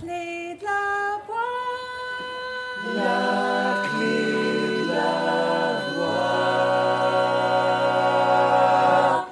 clé de la voix. La clé de la voix.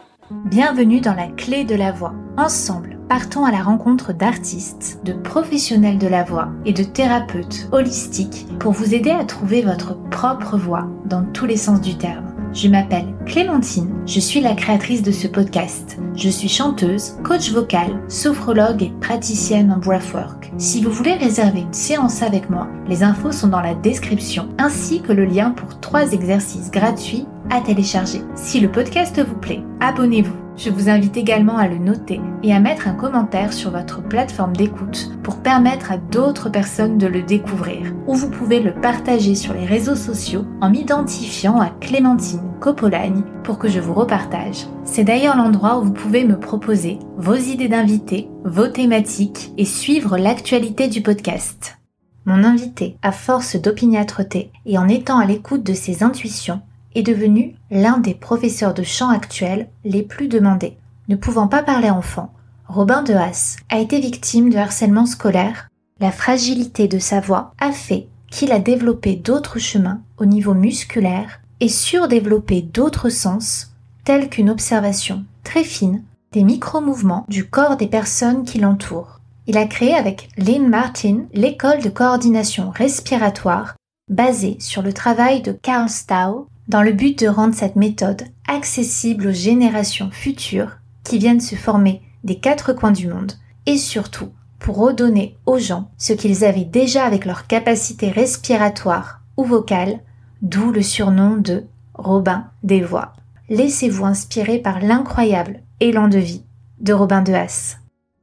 Bienvenue dans la clé de la voix. Ensemble, partons à la rencontre d'artistes, de professionnels de la voix et de thérapeutes holistiques pour vous aider à trouver votre propre voix dans tous les sens du terme. Je m'appelle Clémentine, je suis la créatrice de ce podcast. Je suis chanteuse, coach vocal, sophrologue et praticienne en breathwork. Si vous voulez réserver une séance avec moi, les infos sont dans la description, ainsi que le lien pour trois exercices gratuits à télécharger. Si le podcast vous plaît, abonnez-vous. Je vous invite également à le noter et à mettre un commentaire sur votre plateforme d'écoute pour permettre à d'autres personnes de le découvrir. Ou vous pouvez le partager sur les réseaux sociaux en m'identifiant à Clémentine Copolagne pour que je vous repartage. C'est d'ailleurs l'endroit où vous pouvez me proposer vos idées d'invités, vos thématiques et suivre l'actualité du podcast. Mon invité, à force d'opiniâtreté et en étant à l'écoute de ses intuitions, est devenu l'un des professeurs de chant actuels les plus demandés. Ne pouvant pas parler enfant, Robin de Haas a été victime de harcèlement scolaire. La fragilité de sa voix a fait qu'il a développé d'autres chemins au niveau musculaire et surdéveloppé d'autres sens, tels qu'une observation très fine des micro-mouvements du corps des personnes qui l'entourent. Il a créé avec Lynn Martin l'école de coordination respiratoire basée sur le travail de Carl Stau dans le but de rendre cette méthode accessible aux générations futures qui viennent se former des quatre coins du monde et surtout pour redonner aux gens ce qu'ils avaient déjà avec leur capacité respiratoire ou vocale, d'où le surnom de Robin des voix. Laissez-vous inspirer par l'incroyable élan de vie de Robin de Haas.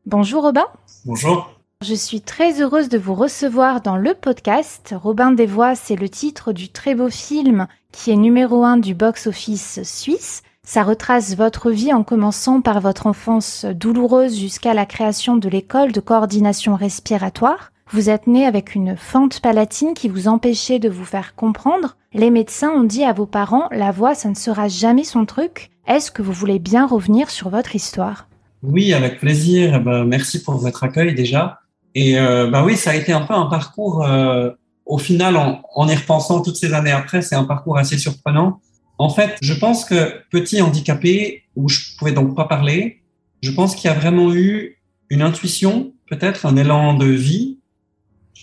Bonjour Robin. Bonjour. Je suis très heureuse de vous recevoir dans le podcast. Robin des Voix, c'est le titre du très beau film qui est numéro un du box-office suisse. Ça retrace votre vie en commençant par votre enfance douloureuse jusqu'à la création de l'école de coordination respiratoire. Vous êtes né avec une fente palatine qui vous empêchait de vous faire comprendre. Les médecins ont dit à vos parents, la voix, ça ne sera jamais son truc. Est-ce que vous voulez bien revenir sur votre histoire? Oui, avec plaisir. Eh ben, merci pour votre accueil déjà. Et euh, bah oui, ça a été un peu un parcours, euh, au final, en, en, y repensant toutes ces années après, c'est un parcours assez surprenant. En fait, je pense que petit handicapé, où je pouvais donc pas parler, je pense qu'il y a vraiment eu une intuition, peut-être un élan de vie,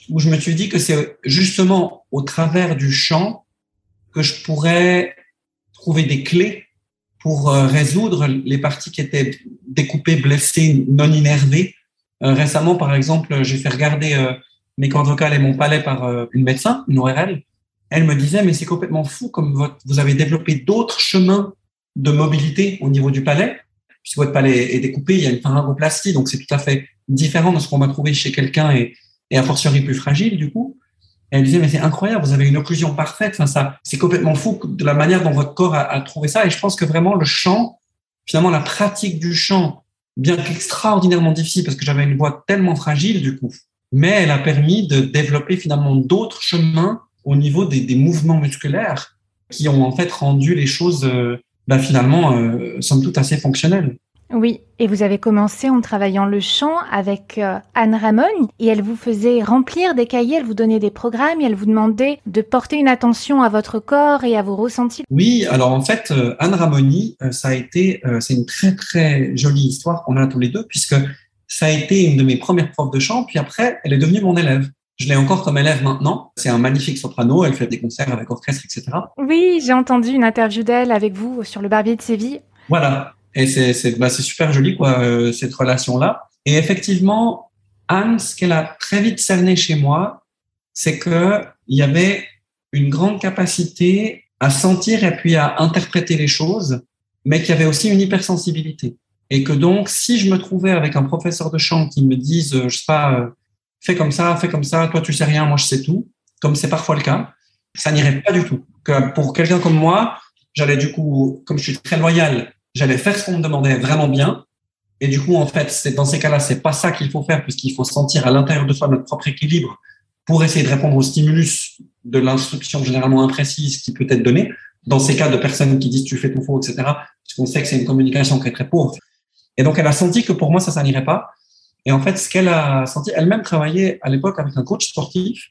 où je me suis dit que c'est justement au travers du chant que je pourrais trouver des clés pour euh, résoudre les parties qui étaient découpées, blessées, non innervées, récemment, par exemple, j'ai fait regarder euh, mes cordes vocales et mon palais par euh, une médecin, une ORL. Elle me disait, mais c'est complètement fou comme votre, vous avez développé d'autres chemins de mobilité au niveau du palais. Puisque votre palais est découpé, il y a une pharyngoplastie, donc c'est tout à fait différent de ce qu'on va trouver chez quelqu'un et, et a fortiori plus fragile, du coup. Elle disait, mais c'est incroyable, vous avez une occlusion parfaite. Enfin, ça, c'est complètement fou de la manière dont votre corps a, a trouvé ça. Et je pense que vraiment le chant, finalement, la pratique du chant bien qu'extraordinairement difficile parce que j'avais une voix tellement fragile du coup. Mais elle a permis de développer finalement d'autres chemins au niveau des, mouvements musculaires qui ont en fait rendu les choses euh, bah, finalement euh, somme toute assez fonctionnelles. Oui, et vous avez commencé en travaillant le chant avec euh, Anne Ramon et elle vous faisait remplir des cahiers, elle vous donnait des programmes et elle vous demandait de porter une attention à votre corps et à vos ressentis. Oui, alors en fait, euh, Anne Ramoni, euh, ça a été, c'est une très très jolie histoire qu'on a tous les deux puisque ça a été une de mes premières profs de chant, puis après, elle est devenue mon élève. Je l'ai encore comme élève maintenant. C'est un magnifique soprano. Elle fait des concerts avec orchestre, etc. Oui, j'ai entendu une interview d'elle avec vous sur le Barbier de Séville. Voilà. Et c'est bah, super joli quoi euh, cette relation là. Et effectivement, Anne, ce qu'elle a très vite cerné chez moi, c'est que il y avait une grande capacité à sentir et puis à interpréter les choses, mais qu'il y avait aussi une hypersensibilité. Et que donc, si je me trouvais avec un professeur de chant qui me dise, je sais pas, euh, fais comme ça, fais comme ça, toi tu sais rien, moi je sais tout, comme c'est parfois le cas, ça n'irait pas du tout. Que pour quelqu'un comme moi, j'allais du coup, comme je suis très loyal, j'allais faire ce qu'on me demandait vraiment bien. Et du coup, en fait, c'est dans ces cas-là, c'est pas ça qu'il faut faire, puisqu'il faut sentir à l'intérieur de soi notre propre équilibre pour essayer de répondre au stimulus de l'instruction généralement imprécise qui peut être donnée. Dans ces cas de personnes qui disent tu fais tout faux, etc., puisqu'on sait que c'est une communication qui est très pauvre. Et donc, elle a senti que pour moi, ça, ça n'irait pas. Et en fait, ce qu'elle a senti, elle-même travaillait à l'époque avec un coach sportif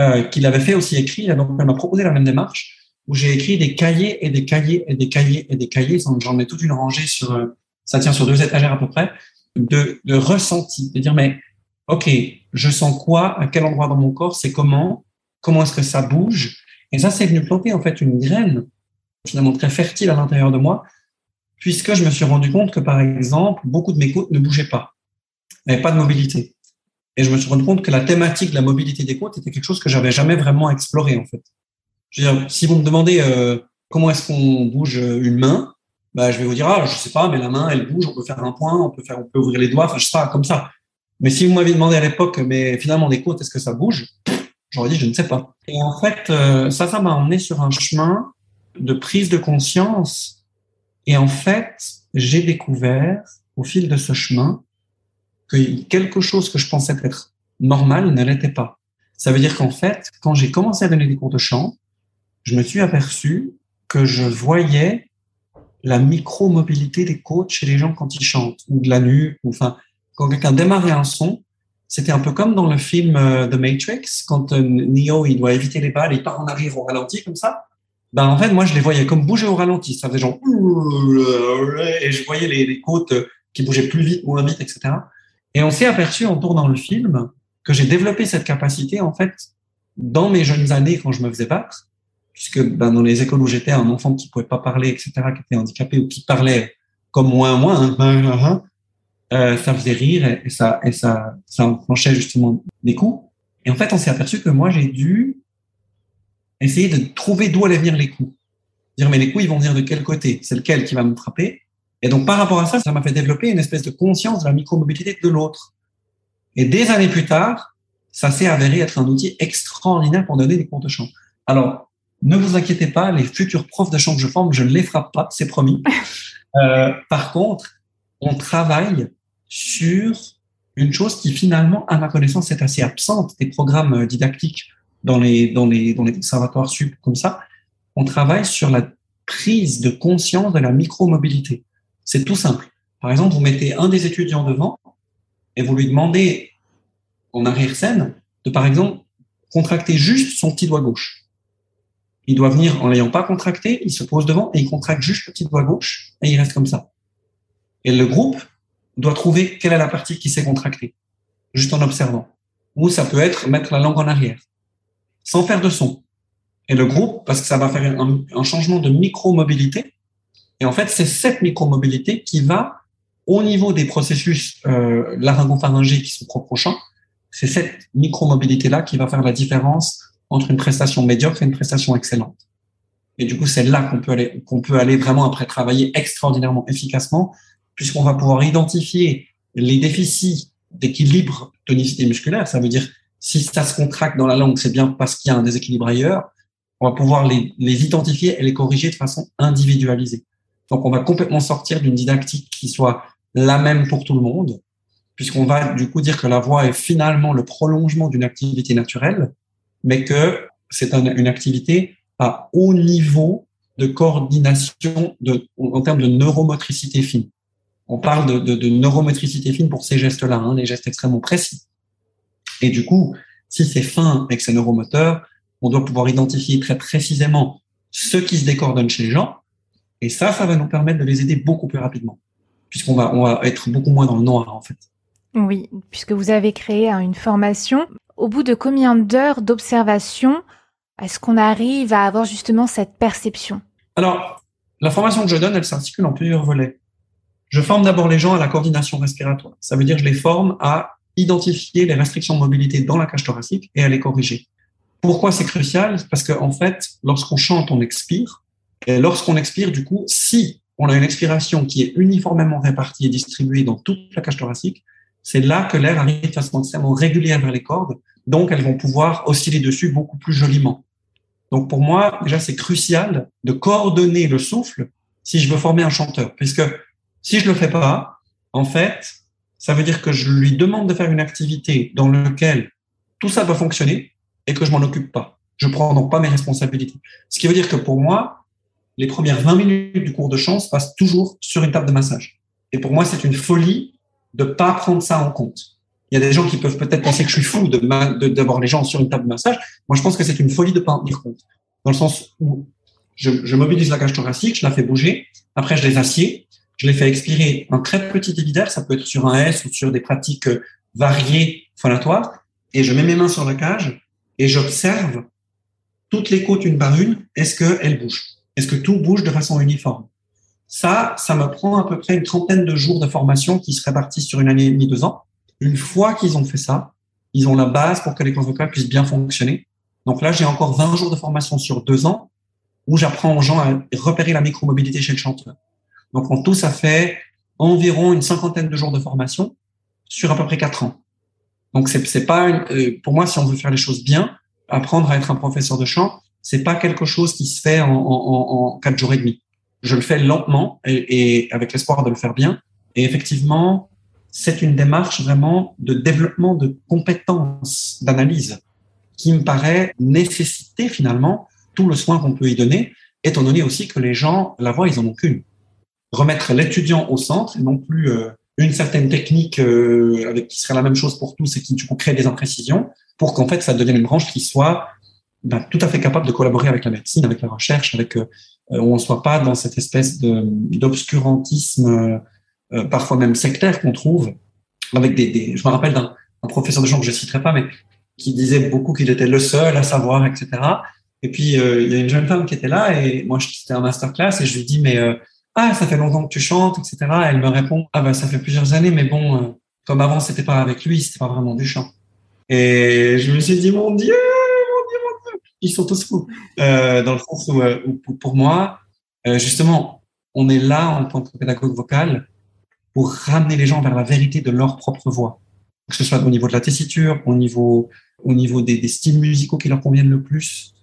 euh, qui l'avait fait aussi écrit. Donc, elle m'a proposé la même démarche où j'ai écrit des cahiers et des cahiers et des cahiers et des cahiers. J'en ai toute une rangée sur, euh, ça tient sur deux étagères à peu près, de, de ressenti, de dire, mais OK, je sens quoi, à quel endroit dans mon corps, c'est comment, comment est-ce que ça bouge? Et ça, c'est venu planter en fait une graine finalement très fertile à l'intérieur de moi, puisque je me suis rendu compte que, par exemple, beaucoup de mes côtes ne bougeaient pas, n'avaient pas de mobilité. Et je me suis rendu compte que la thématique de la mobilité des côtes était quelque chose que j'avais jamais vraiment exploré, en fait. Je veux dire, si vous me demandez euh, comment est-ce qu'on bouge une main, bah, je vais vous dire, ah, je sais pas, mais la main, elle bouge, on peut faire un point, on peut faire, on peut ouvrir les doigts, enfin, je sais pas, comme ça. Mais si vous m'aviez demandé à l'époque, mais finalement, les côtes, est-ce que ça bouge? J'aurais dit, je ne sais pas. Et en fait, euh, ça, ça m'a emmené sur un chemin de prise de conscience. Et en fait, j'ai découvert au fil de ce chemin que quelque chose que je pensais être normal ne l'était pas. Ça veut dire qu'en fait, quand j'ai commencé à donner des cours de chant, je me suis aperçu que je voyais la micro-mobilité des côtes chez les gens quand ils chantent, ou de la nuque, ou enfin, quand quelqu'un démarrait un son, c'était un peu comme dans le film euh, The Matrix, quand euh, Neo, il doit éviter les balles, il part en arrière au ralenti comme ça ben en fait, moi, je les voyais comme bouger au ralenti. Ça faisait genre et je voyais les, les côtes qui bougeaient plus vite, moins vite, etc. Et on s'est aperçu en tournant le film que j'ai développé cette capacité en fait dans mes jeunes années quand je me faisais battre, puisque ben, dans les écoles où j'étais, un enfant qui pouvait pas parler, etc., qui était handicapé ou qui parlait comme moi, moi, hein, hein, hein, euh, ça faisait rire et, ça et ça ça enclenchait justement des coups. Et en fait, on s'est aperçu que moi j'ai dû essayer de trouver d'où allaient venir les coups. Dire, mais les coups, ils vont venir de quel côté? C'est lequel qui va me frapper? Et donc, par rapport à ça, ça m'a fait développer une espèce de conscience de la micromobilité de l'autre. Et des années plus tard, ça s'est avéré être un outil extraordinaire pour donner des cours de chant. Alors, ne vous inquiétez pas, les futurs profs de chant que je forme, je ne les frappe pas, c'est promis. Euh, par contre, on travaille sur une chose qui finalement, à ma connaissance, est assez absente des programmes didactiques dans les, dans les, dans les conservatoires sup comme ça, on travaille sur la prise de conscience de la micromobilité. C'est tout simple. Par exemple, vous mettez un des étudiants devant et vous lui demandez en arrière-scène de, par exemple, contracter juste son petit doigt gauche. Il doit venir en l'ayant pas contracté, il se pose devant et il contracte juste le petit doigt gauche et il reste comme ça. Et le groupe doit trouver quelle est la partie qui s'est contractée, juste en observant. Ou ça peut être mettre la langue en arrière sans faire de son. Et le groupe, parce que ça va faire un, changement de micro-mobilité. Et en fait, c'est cette micro-mobilité qui va, au niveau des processus euh, laryngopharyngiques qui sont propres au c'est cette micro-mobilité-là qui va faire la différence entre une prestation médiocre et une prestation excellente. Et du coup, c'est là qu'on peut aller, qu'on peut aller vraiment après travailler extraordinairement efficacement, puisqu'on va pouvoir identifier les déficits d'équilibre tonicité musculaire. Ça veut dire si ça se contracte dans la langue, c'est bien parce qu'il y a un déséquilibre ailleurs. On va pouvoir les, les identifier et les corriger de façon individualisée. Donc, on va complètement sortir d'une didactique qui soit la même pour tout le monde, puisqu'on va du coup dire que la voix est finalement le prolongement d'une activité naturelle, mais que c'est une activité à haut niveau de coordination en termes de neuromotricité fine. On parle de, neuromotricité fine pour ces gestes-là, hein, les gestes extrêmement précis. Et du coup, si c'est fin et que c'est neuromoteur, on doit pouvoir identifier très précisément ce qui se décoordonne chez les gens. Et ça, ça va nous permettre de les aider beaucoup plus rapidement, puisqu'on va, être beaucoup moins dans le noir, en fait. Oui, puisque vous avez créé une formation. Au bout de combien d'heures d'observation est-ce qu'on arrive à avoir justement cette perception? Alors, la formation que je donne, elle s'articule en plusieurs volets. Je forme d'abord les gens à la coordination respiratoire. Ça veut dire que je les forme à identifier les restrictions de mobilité dans la cage thoracique et à les corriger. Pourquoi c'est crucial? Parce qu'en en fait, lorsqu'on chante, on expire. Et lorsqu'on expire, du coup, si on a une expiration qui est uniformément répartie et distribuée dans toute la cage thoracique, c'est là que l'air arrive de façon extrêmement régulière vers les cordes. Donc, elles vont pouvoir osciller dessus beaucoup plus joliment. Donc, pour moi, déjà, c'est crucial de coordonner le souffle si je veux former un chanteur. Puisque si je le fais pas, en fait, ça veut dire que je lui demande de faire une activité dans laquelle tout ça doit fonctionner et que je m'en occupe pas. Je prends donc pas mes responsabilités. Ce qui veut dire que pour moi, les premières 20 minutes du cours de chant se passent toujours sur une table de massage. Et pour moi, c'est une folie de pas prendre ça en compte. Il y a des gens qui peuvent peut-être penser que je suis fou de d'avoir les gens sur une table de massage. Moi, je pense que c'est une folie de pas en tenir compte. Dans le sens où je, je, mobilise la cage thoracique, je la fais bouger, après je les assieds, je les fais expirer un très petit débit ça peut être sur un S ou sur des pratiques euh, variées phonatoires, et je mets mes mains sur la cage et j'observe toutes les côtes une par une, est-ce qu'elles bougent? Est-ce que tout bouge de façon uniforme? Ça, ça me prend à peu près une trentaine de jours de formation qui se répartissent sur une année et demie, deux ans. Une fois qu'ils ont fait ça, ils ont la base pour que les cordes vocales puissent bien fonctionner. Donc là, j'ai encore 20 jours de formation sur deux ans où j'apprends aux gens à repérer la micromobilité chez le chanteur. Donc en tout, ça fait environ une cinquantaine de jours de formation sur à peu près quatre ans. Donc c'est pas une, euh, pour moi si on veut faire les choses bien, apprendre à être un professeur de chant, c'est pas quelque chose qui se fait en quatre jours et demi. Je le fais lentement et, avec l'espoir de le faire bien. Et effectivement, c'est une démarche vraiment de développement de compétences d'analyse qui me paraît nécessiter finalement tout le soin qu'on peut y donner, étant donné aussi que les gens, la voix, ils en ont qu'une. Remettre l'étudiant au centre et non plus euh, une certaine technique euh, qui serait la même chose pour tous et qui du coup crée des imprécisions pour qu'en fait ça devienne une branche qui soit ben, tout à fait capable de collaborer avec la médecine, avec la recherche, avec euh, où on soit pas dans cette espèce d'obscurantisme parfois même sectaire qu'on trouve avec des, des, je me rappelle d'un professeur de chant que je citerai pas mais qui disait beaucoup qu'il était le seul à savoir etc et puis, euh, il y a une jeune femme qui était là et moi, c'était un masterclass et je lui dis, mais euh, ah, ça fait longtemps que tu chantes, etc. elle me répond, ah ben, ça fait plusieurs années, mais bon, euh, comme avant, c'était pas avec lui, c'était pas vraiment du chant. Et je me suis dit, mon Dieu, mon Dieu, mon Dieu, sont tous fous. dans le sens où, pour moi, justement, on est là en tant que pédagogue vocal pour ramener les gens vers la vérité de leur propre voix. Que ce soit au niveau de la tessiture, au niveau, au niveau des, des styles musicaux qui leur conviennent le plus,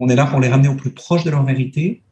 on est là pour les ramener au plus proche de leur vérité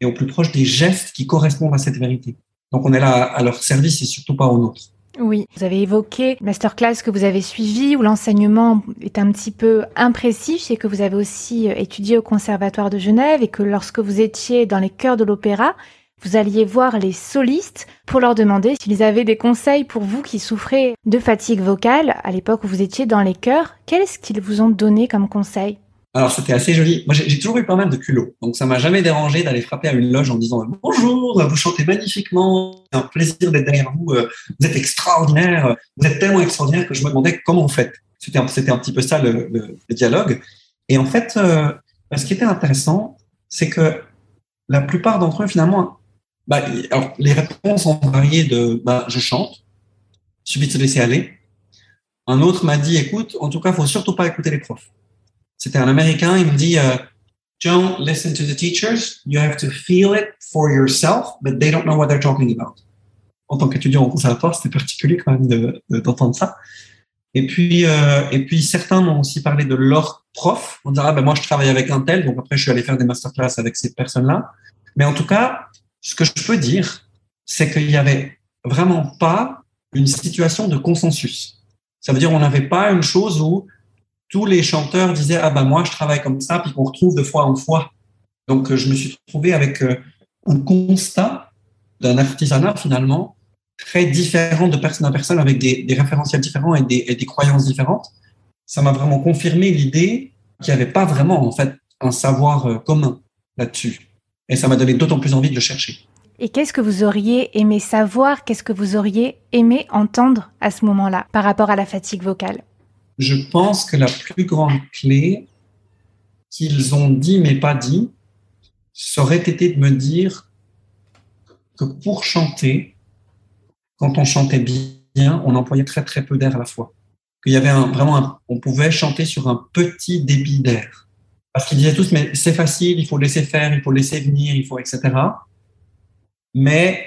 et au plus proche des gestes qui correspondent à cette vérité. Donc on est là à leur service et surtout pas au nôtre. Oui, vous avez évoqué masterclass que vous avez suivi où l'enseignement est un petit peu imprécis. Je sais que vous avez aussi euh, étudié au Conservatoire de Genève et que lorsque vous étiez dans les chœurs de l'opéra, vous alliez voir les solistes pour leur demander s'ils avaient des conseils pour vous qui souffrez de fatigue vocale à l'époque où vous étiez dans les chœurs. Qu'est-ce qu'ils vous ont donné comme conseil? Alors, c'était assez joli. Moi, j'ai toujours eu pas mal de culot. Donc, ça m'a jamais dérangé d'aller frapper à une loge en disant Bonjour, vous chantez magnifiquement. C'est un plaisir d'être derrière vous. Vous êtes extraordinaire. Vous êtes tellement extraordinaire que je me demandais comment vous faites. C'était un, un petit peu ça le, dialogue. Et en fait, euh, ce qui était intéressant, c'est que la plupart d'entre eux, finalement, bah, alors, les réponses ont varié de bah, je chante, suffit de se laisser aller. Un autre m'a dit écoute, en tout cas, faut surtout pas écouter les profs. C'était un Américain, il me dit, uh, don't listen to the teachers, you have to feel it for yourself, but they don't know what they're talking about. En tant qu'étudiant au conservatoire, c'était particulier quand même d'entendre ça. Et puis, euh, et puis certains m'ont aussi parlé de leur prof. On dirait, ah, ben moi, je travaille avec un tel, donc après, je suis allé faire des masterclass avec ces personnes-là. Mais en tout cas, ce que je peux dire, c'est qu'il n'y avait vraiment pas une situation de consensus. Ça veut dire, on n'avait pas une chose où tous les chanteurs disaient ah ben moi je travaille comme ça puis qu'on retrouve de fois en fois. Donc euh, je me suis trouvé avec euh, un constat d'un artisanat finalement très différent de personne à personne avec des, référentiels différents et des, et des, croyances différentes. Ça m'a vraiment confirmé l'idée qu'il n'y avait pas vraiment en fait un savoir euh, commun là-dessus. Et ça m'a donné d'autant plus envie de le chercher. Et qu'est-ce que vous auriez aimé savoir Qu'est-ce que vous auriez aimé entendre à ce moment-là par rapport à la fatigue vocale? Je pense que la plus grande clé qu'ils ont dit mais pas dit, ça aurait été de me dire que pour chanter, quand on chantait bien, on employait très très peu d'air à la fois. Qu'il y avait un, vraiment, on pouvait chanter sur un petit débit d'air. Parce qu'ils disaient tous, mais c'est facile, il faut laisser faire, il faut laisser venir, il faut, etc. Mais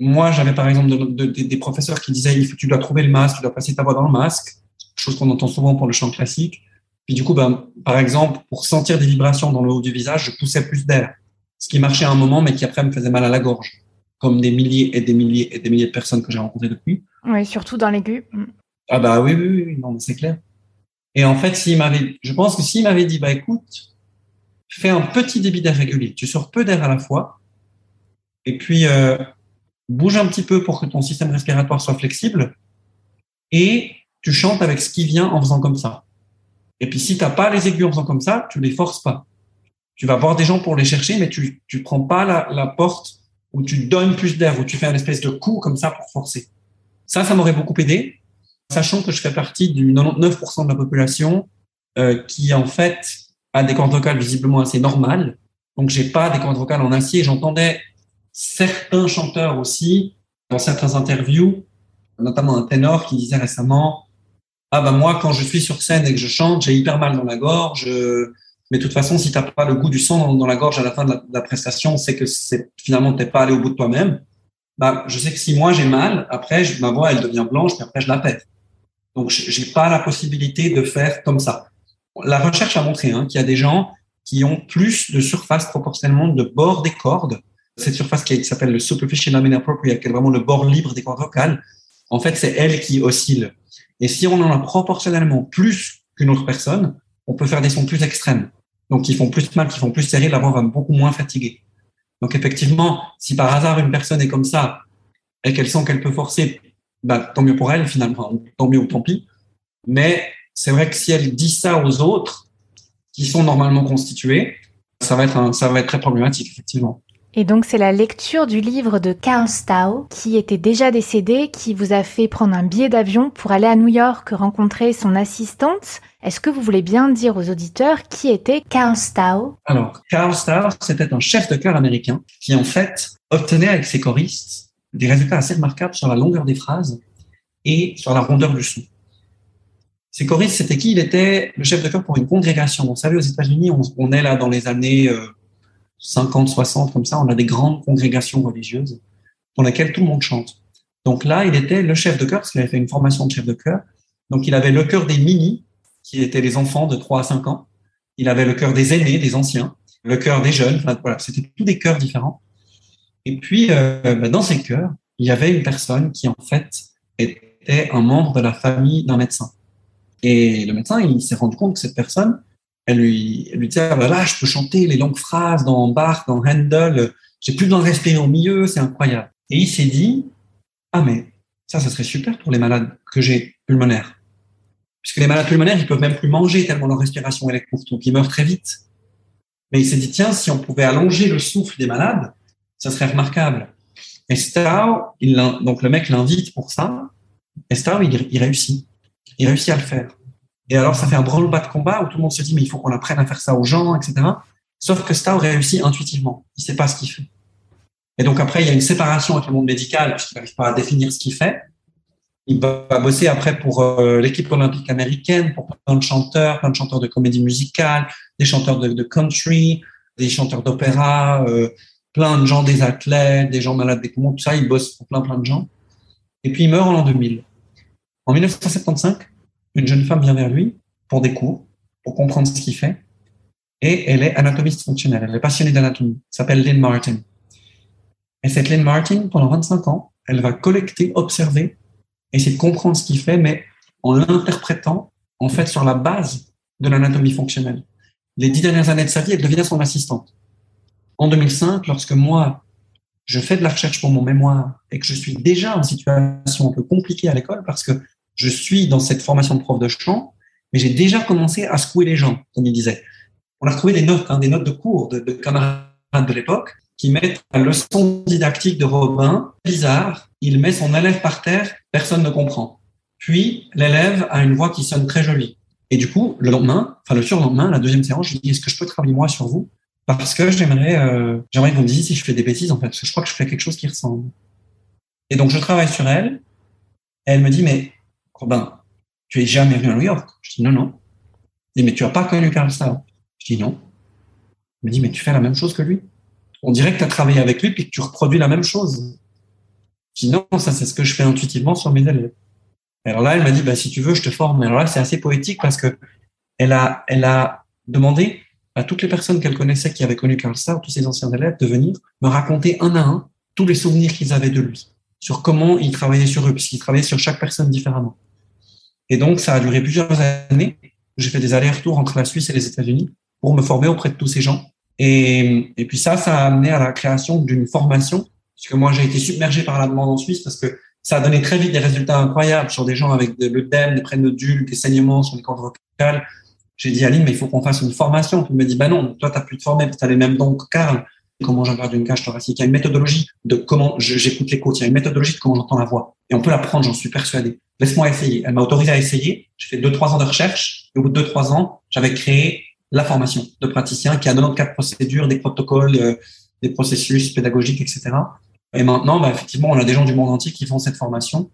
moi, j'avais par exemple des professeurs qui disaient, il faut, tu dois trouver le masque, tu dois passer ta voix dans le masque chose qu'on entend souvent pour le chant classique. Puis du coup, ben, par exemple, pour sentir des vibrations dans le haut du visage, je poussais plus d'air, ce qui marchait à un moment, mais qui après me faisait mal à la gorge, comme des milliers et des milliers et des milliers de personnes que j'ai rencontrées depuis. Oui, surtout dans l'aigu. Mm. Ah bah oui, oui, oui, non, c'est clair. Et en fait, s'il m'avait, je pense que s'il m'avait dit, bah écoute, fais un petit débit d'air régulier, tu sors peu d'air à la fois, et puis euh, bouge un petit peu pour que ton système respiratoire soit flexible et tu chantes avec ce qui vient en faisant comme ça. Et puis si tu n'as pas les aigus en faisant comme ça, tu les forces pas. Tu vas voir des gens pour les chercher, mais tu ne prends pas la, la porte où tu donnes plus d'air, où tu fais un espèce de coup comme ça pour forcer. Ça, ça m'aurait beaucoup aidé, sachant que je fais partie du 99% de la population euh, qui en fait a des cordes vocales visiblement assez normales. Donc j'ai pas des cordes vocales en acier. J'entendais certains chanteurs aussi dans certaines interviews, notamment un ténor qui disait récemment ah ben moi quand je suis sur scène et que je chante j'ai hyper mal dans la gorge mais de toute façon si t'as pas le goût du son dans, la gorge à la fin de la, prestation c'est que finalement t'es pas allé au bout de toi-même. Bah je sais que si moi j'ai mal après ma voix elle devient blanche puis après je la pète. Donc j'ai pas la possibilité de faire comme ça. La recherche a montré hein, qu'il y a des gens qui ont plus de surface proportionnellement de bord des cordes. Cette surface qui s'appelle le superficial lamina propria, qui est vraiment le bord libre des cordes vocales, en fait, c'est elle qui oscille. Et si on en a proportionnellement plus qu'une autre personne, on peut faire des sons plus extrêmes. Donc, qui font plus mal, qui font plus serrer, la voix va beaucoup moins fatiguer. Donc, effectivement, si par hasard une personne est comme ça et qu'elle sent qu'elle peut forcer, bah, tant mieux pour elle, finalement, tant mieux ou tant pis. Mais c'est vrai que si elle dit ça aux autres, qui sont normalement constitués, ça va être, ça va être très problématique, effectivement. Et donc c'est la lecture du livre de Carl Stau, qui était déjà décédé, qui vous a fait prendre un billet d'avion pour aller à New York rencontrer son assistante. Est-ce que vous voulez bien dire aux auditeurs qui était Carl Stau? Alors, Carl Stau, c'était un chef de chœur américain qui en fait obtenait avec ses choristes des résultats assez remarquables sur la longueur des phrases et sur la rondeur du son. C'est choristes, c'était qui? Il était le chef de chœur pour une congrégation. Vous savez, aux États-Unis, on, est là dans les années 50, euh, 60, comme ça, on a des grandes congrégations religieuses dans lesquelles tout le monde chante. Donc là, il était le chef de chœur, parce qu'il avait fait une formation de chef de chœur. Donc il avait le chœur des mini, qui étaient les enfants de 3 à 5 ans. Il avait le chœur des aînés, des anciens, le chœur des jeunes. Enfin, voilà, c'était tous des chœurs différents. Et puis, euh, bah, dans ces chœurs, il y avait une personne qui, en fait, était un membre de la famille d'un médecin. Et le médecin, il s'est rendu compte que cette personne, elle lui, elle lui disait, ah, là, je peux chanter les longues phrases dans Bach, dans Handel, j'ai plus besoin de respirer au milieu, c'est incroyable. Et il s'est dit, ah, mais ça, ça serait super pour les malades que j'ai pulmonaires. Puisque les malades pulmonaires, ils peuvent même plus manger tellement leur respiration est courte, donc ils meurent très vite. Mais il s'est dit, tiens, si on pouvait allonger le souffle des malades, ça serait remarquable. Et Stau, il, donc le mec l'invite pour ça, et Stau, il réussit. Il réussit à le faire. Et alors, ça fait un branle-bas de combat où tout le monde se dit, mais il faut qu'on apprenne à faire ça aux gens, etc. Sauf que Stau réussit intuitivement. Il sait pas ce qu'il fait. Et donc après, il y a une séparation avec le monde médical puisqu'il n'arrive pas à définir ce qu'il fait. Il va bosser après pour euh, l'équipe olympique américaine, pour plein de chanteurs, plein de chanteurs de comédie musicale, des chanteurs de, country, des chanteurs d'opéra, euh, plein de gens, des athlètes, des gens malades des poumons, tout ça. Il bosse pour plein, plein de gens. Et puis il meurt en l'an 2000. En 1975, une jeune femme vient vers lui pour des cours, pour comprendre ce qu'il fait, et elle est anatomiste fonctionnelle. Elle est passionnée d'anatomie. s'appelle Lynn Martin. Et cette Lynn Martin, pendant 25 ans, elle va collecter, observer, essayer de comprendre ce qu'il fait, mais en l'interprétant, en fait, sur la base de l'anatomie fonctionnelle. Les dix dernières années de sa vie, elle devient son assistante. En 2005, lorsque moi, je fais de la recherche pour mon mémoire et que je suis déjà en situation un peu compliquée à l'école parce que je suis dans cette formation de prof de chant, mais j'ai déjà commencé à secouer les gens, comme il disait. On a retrouvé des notes, hein, des notes de cours de, camarades de l'époque qui mettent la leçon didactique de Robin bizarre. Il met son élève par terre, personne ne comprend. Puis l'élève a une voix qui sonne très jolie. Et du coup, le lendemain, enfin le surlendemain, la deuxième séance, je lui dis est-ce que je peux travailler moi sur vous? Parce que j'aimerais euh, que vous me disiez si je fais des bêtises en fait, parce que je crois que je fais quelque chose qui ressemble. Et donc je travaille sur elle. Elle me dit mais Robin, tu es jamais venu à New York? Je dis non non. Elle dit mais tu as pas connu Carl Stau Je dis non. Elle me dit mais tu fais la même chose que lui. On dirait que tu as travaillé avec lui puis que tu reproduis la même chose. Je dis non, ça c'est ce que je fais intuitivement sur mes élèves. Alors là, elle m'a dit bah si tu veux, je te forme. Alors là, c'est assez poétique parce que elle a elle a demandé à toutes les personnes qu'elle connaissait qui avaient connu Carl Starr, tous ses anciens élèves, de venir me raconter un à un tous les souvenirs qu'ils avaient de lui, sur comment il travaillait sur eux, puisqu'il travaillait sur chaque personne différemment. Et donc, ça a duré plusieurs années. J'ai fait des allers-retours entre la Suisse et les États-Unis pour me former auprès de tous ces gens. Et, puis ça, ça a amené à la création d'une formation Parce que moi, j'ai été submergé par la demande en Suisse parce que ça a donné très vite des résultats incroyables sur des gens avec de l'œdème, des prénodules, des saignements sur les cordes vocales. J'ai dit, Aline, mais il faut qu'on fasse une formation. Puis il me dit, bah non, toi, tu n'as plus de formé, tu as les mêmes dons que Carl. Comment j'inverde une cage thoracique. Il y a une méthodologie de comment j'écoute les côtes. Il y a une méthodologie de comment j'entends la voix. Et on peut l'apprendre, j'en suis persuadé. Laisse-moi essayer. Elle m'a autorisé à essayer. J'ai fait deux, trois ans de recherche. Et au bout de deux, trois ans, j'avais créé la formation de praticien qui a 94 procédures, des protocoles, euh, des processus pédagogiques, etc. Et maintenant, bah, effectivement, on a des gens du monde entier qui font cette formation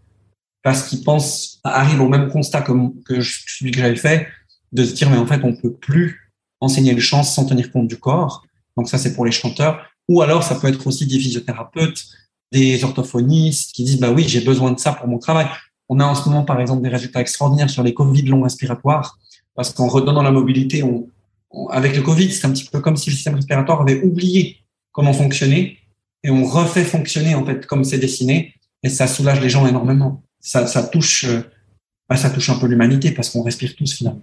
parce qu'ils pensent, arrivent au même constat comme que celui que j'avais fait, de se dire, mais en fait, on peut plus enseigner le chant sans tenir compte du corps. Donc ça, c'est pour les chanteurs. Ou alors, ça peut être aussi des physiothérapeutes, des orthophonistes qui disent, bah oui, j'ai besoin de ça pour mon travail. On a en ce moment, par exemple, des résultats extraordinaires sur les Covid longs respiratoires, parce qu'en redonnant la mobilité, avec le Covid, c'est un petit peu comme si le système respiratoire avait oublié comment fonctionner et on refait fonctionner en fait comme c'est dessiné et ça soulage les gens énormément. Ça, euh, bah, ça touche un peu l'humanité parce qu'on respire tous finalement.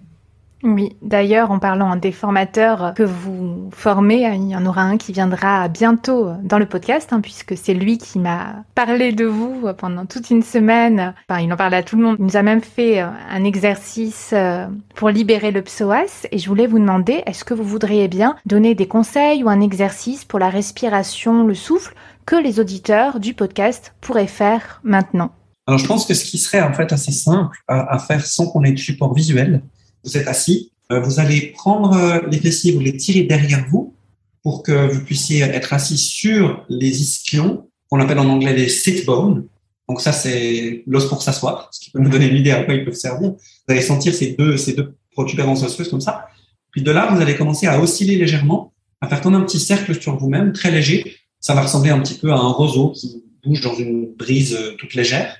Oui, d'ailleurs, en parlant des formateurs que vous formez, il y en aura un qui viendra bientôt dans le podcast, hein, puisque c'est lui qui m'a parlé de vous pendant toute une semaine. Enfin, il en parle à tout le monde. Il nous a même fait euh, un exercice euh, pour libérer le psoas. Et je voulais vous demander, est-ce que vous voudriez bien donner des conseils ou un exercice pour la respiration, le souffle, que les auditeurs du podcast pourraient faire maintenant? Alors, je pense que ce qui serait en fait assez simple à faire sans qu'on ait de support visuel, vous êtes assis, euh, vous allez prendre euh, les fessiers, vous les tirer derrière vous pour que vous puissiez être assis sur les ischions, qu'on appelle en anglais les sit bones. Donc ça, c'est l'os pour s'asseoir, ce qui peut nous donner une idée à quoi ils peuvent servir. Vous allez sentir ces deux, ces deux protubérances osseuses comme ça. Puis de là, vous allez commencer à osciller légèrement, à faire comme un petit cercle sur vous-même, très léger. Ça va ressembler un petit peu à un roseau qui bouge dans une brise euh, toute légère.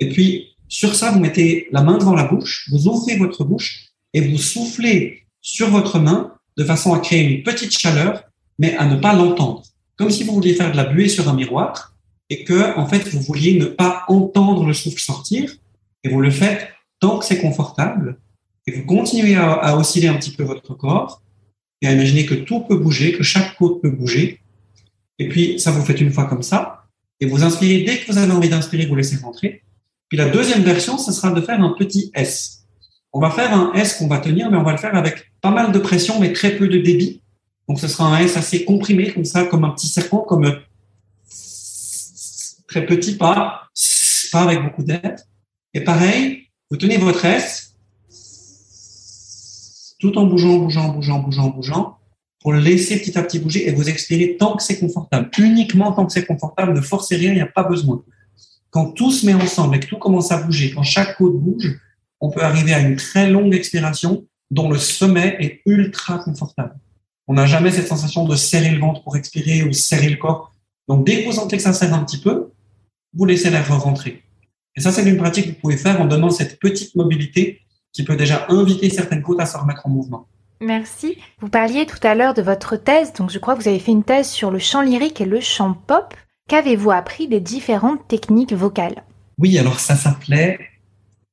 Et puis, sur ça, vous mettez la main devant la bouche, vous ouvrez votre bouche et vous soufflez sur votre main de façon à créer une petite chaleur, mais à ne pas l'entendre. Comme si vous vouliez faire de la buée sur un miroir et que, en fait, vous vouliez ne pas entendre le souffle sortir et vous le faites tant que c'est confortable et vous continuez à, à, osciller un petit peu votre corps et à imaginer que tout peut bouger, que chaque côte peut bouger. Et puis, ça vous faites une fois comme ça et vous inspirez dès que vous avez envie d'inspirer, vous laissez rentrer. Puis la deuxième version, ce sera de faire un petit S. On va faire un S qu'on va tenir, mais on va le faire avec pas mal de pression, mais très peu de débit. Donc, ce sera un S assez comprimé, comme ça, comme un petit serpent, comme très petit, pas, pas avec beaucoup d'aide. Et pareil, vous tenez votre S tout en bougeant, bougeant, bougeant, bougeant, bougeant, pour le laisser petit à petit bouger et vous expirez tant que c'est confortable. Uniquement tant que c'est confortable, ne forcez rien, il n'y a pas besoin. Quand tout se met ensemble et que tout commence à bouger, quand chaque côte bouge, on peut arriver à une très longue expiration dont le sommet est ultra confortable. On n'a jamais cette sensation de serrer le ventre pour expirer ou serrer le corps. Donc, dès que vous sentez que ça serre un petit peu, vous laissez l'air rentrer. Et ça, c'est une pratique que vous pouvez faire en donnant cette petite mobilité qui peut déjà inviter certaines côtes à se remettre en mouvement. Merci. Vous parliez tout à l'heure de votre thèse, donc je crois que vous avez fait une thèse sur le chant lyrique et le chant pop. Qu'avez-vous appris des différentes techniques vocales? Oui, alors ça s'appelait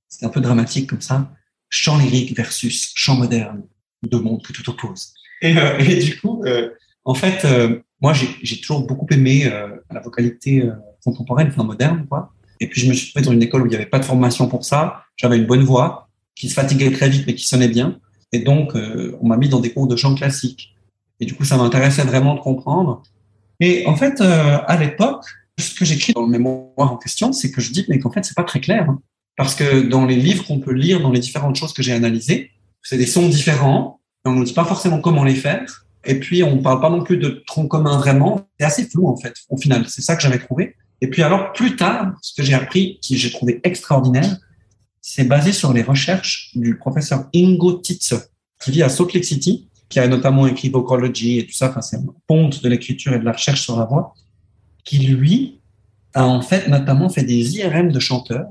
c'est un peu dramatique comme ça. Chant lyrique versus chant moderne, deux mondes que tout oppose. Et, euh, du coup, euh, en fait, euh, moi, j'ai toujours beaucoup aimé la vocalité contemporaine, enfin moderne, quoi. Et puis, je me suis trouvé dans une école où il n'y avait pas de formation pour ça. J'avais une bonne voix qui se fatiguait très vite, mais qui sonnait bien. Et donc, on m'a mis dans des cours de chant classique. Et du coup, ça m'intéressait vraiment de comprendre. Et en fait, à l'époque, ce que j'écris dans le mémoire en question, c'est que je dis, mais qu'en fait, c'est pas très clair. Hein. Parce que dans les livres qu'on peut lire, dans les différentes choses que j'ai analysées, c'est des sons différents, et on ne nous dit pas forcément comment les faire. Et puis, on ne parle pas non plus de tronc commun vraiment. C'est assez flou, en fait, au final. C'est ça que j'avais trouvé. Et puis alors, plus tard, ce que j'ai appris, qui j'ai trouvé extraordinaire, c'est basé sur les recherches du professeur Ingo Titze, qui vit à Salt Lake City, qui a notamment écrit Vocology et tout ça. Enfin, c'est un ponte de l'écriture et de la recherche sur la voix, qui lui a en fait notamment fait des IRM de chanteurs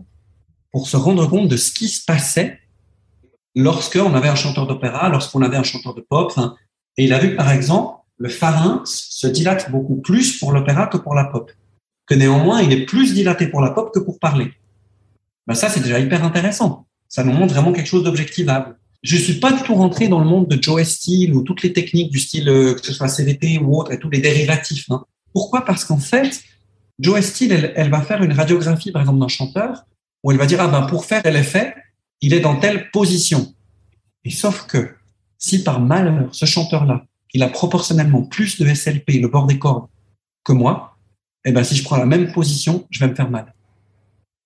pour se rendre compte de ce qui se passait lorsqu'on avait un chanteur d'opéra, lorsqu'on avait un chanteur de pop. et il a vu, par exemple, le pharynx se dilate beaucoup plus pour l'opéra que pour la pop. Que néanmoins, il est plus dilaté pour la pop que pour parler. Ben ça, c'est déjà hyper intéressant. Ça nous montre vraiment quelque chose d'objectivable. Je suis pas du tout rentré dans le monde de Joe Steele ou toutes les techniques du style, euh, que ce soit CVT ou autre, et tous les dérivatifs. Hein. Pourquoi? Parce qu'en fait, Joe Steele, elle, va faire une radiographie, par exemple, d'un chanteur, où elle va dire, ah ben, pour faire tel effet, il est dans telle position. Et sauf que, si par malheur, ce chanteur-là, il a proportionnellement plus de SLP, le bord des cordes, que moi, eh ben, si je prends la même position, je vais me faire mal.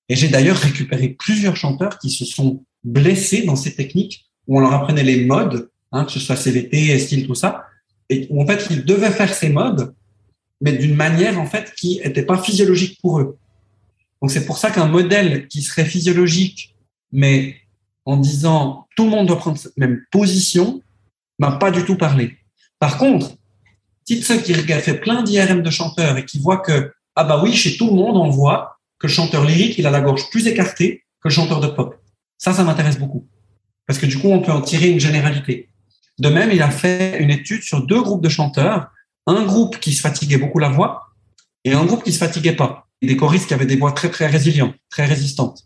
Et j'ai d'ailleurs récupéré plusieurs chanteurs qui se sont blessés dans ces techniques où on leur apprenait les modes, hein, que ce soit CVT, style, tout ça, et où en fait ils devaient faire ces modes, mais d'une manière en fait qui n'était pas physiologique pour eux. Donc c'est pour ça qu'un modèle qui serait physiologique, mais en disant tout le monde doit prendre cette même position, m'a pas du tout parlé. Par contre, ceux qui a fait plein d'IRM de chanteurs et qui voit que ah bah oui, chez tout le monde on voit que le chanteur lyrique, il a la gorge plus écartée que le chanteur de pop. Ça, ça m'intéresse beaucoup. Parce que du coup, on peut en tirer une généralité. De même, il a fait une étude sur deux groupes de chanteurs. Un groupe qui se fatiguait beaucoup la voix et un groupe qui se fatiguait pas. Des choristes qui avaient des voix très, très résilientes, très résistantes.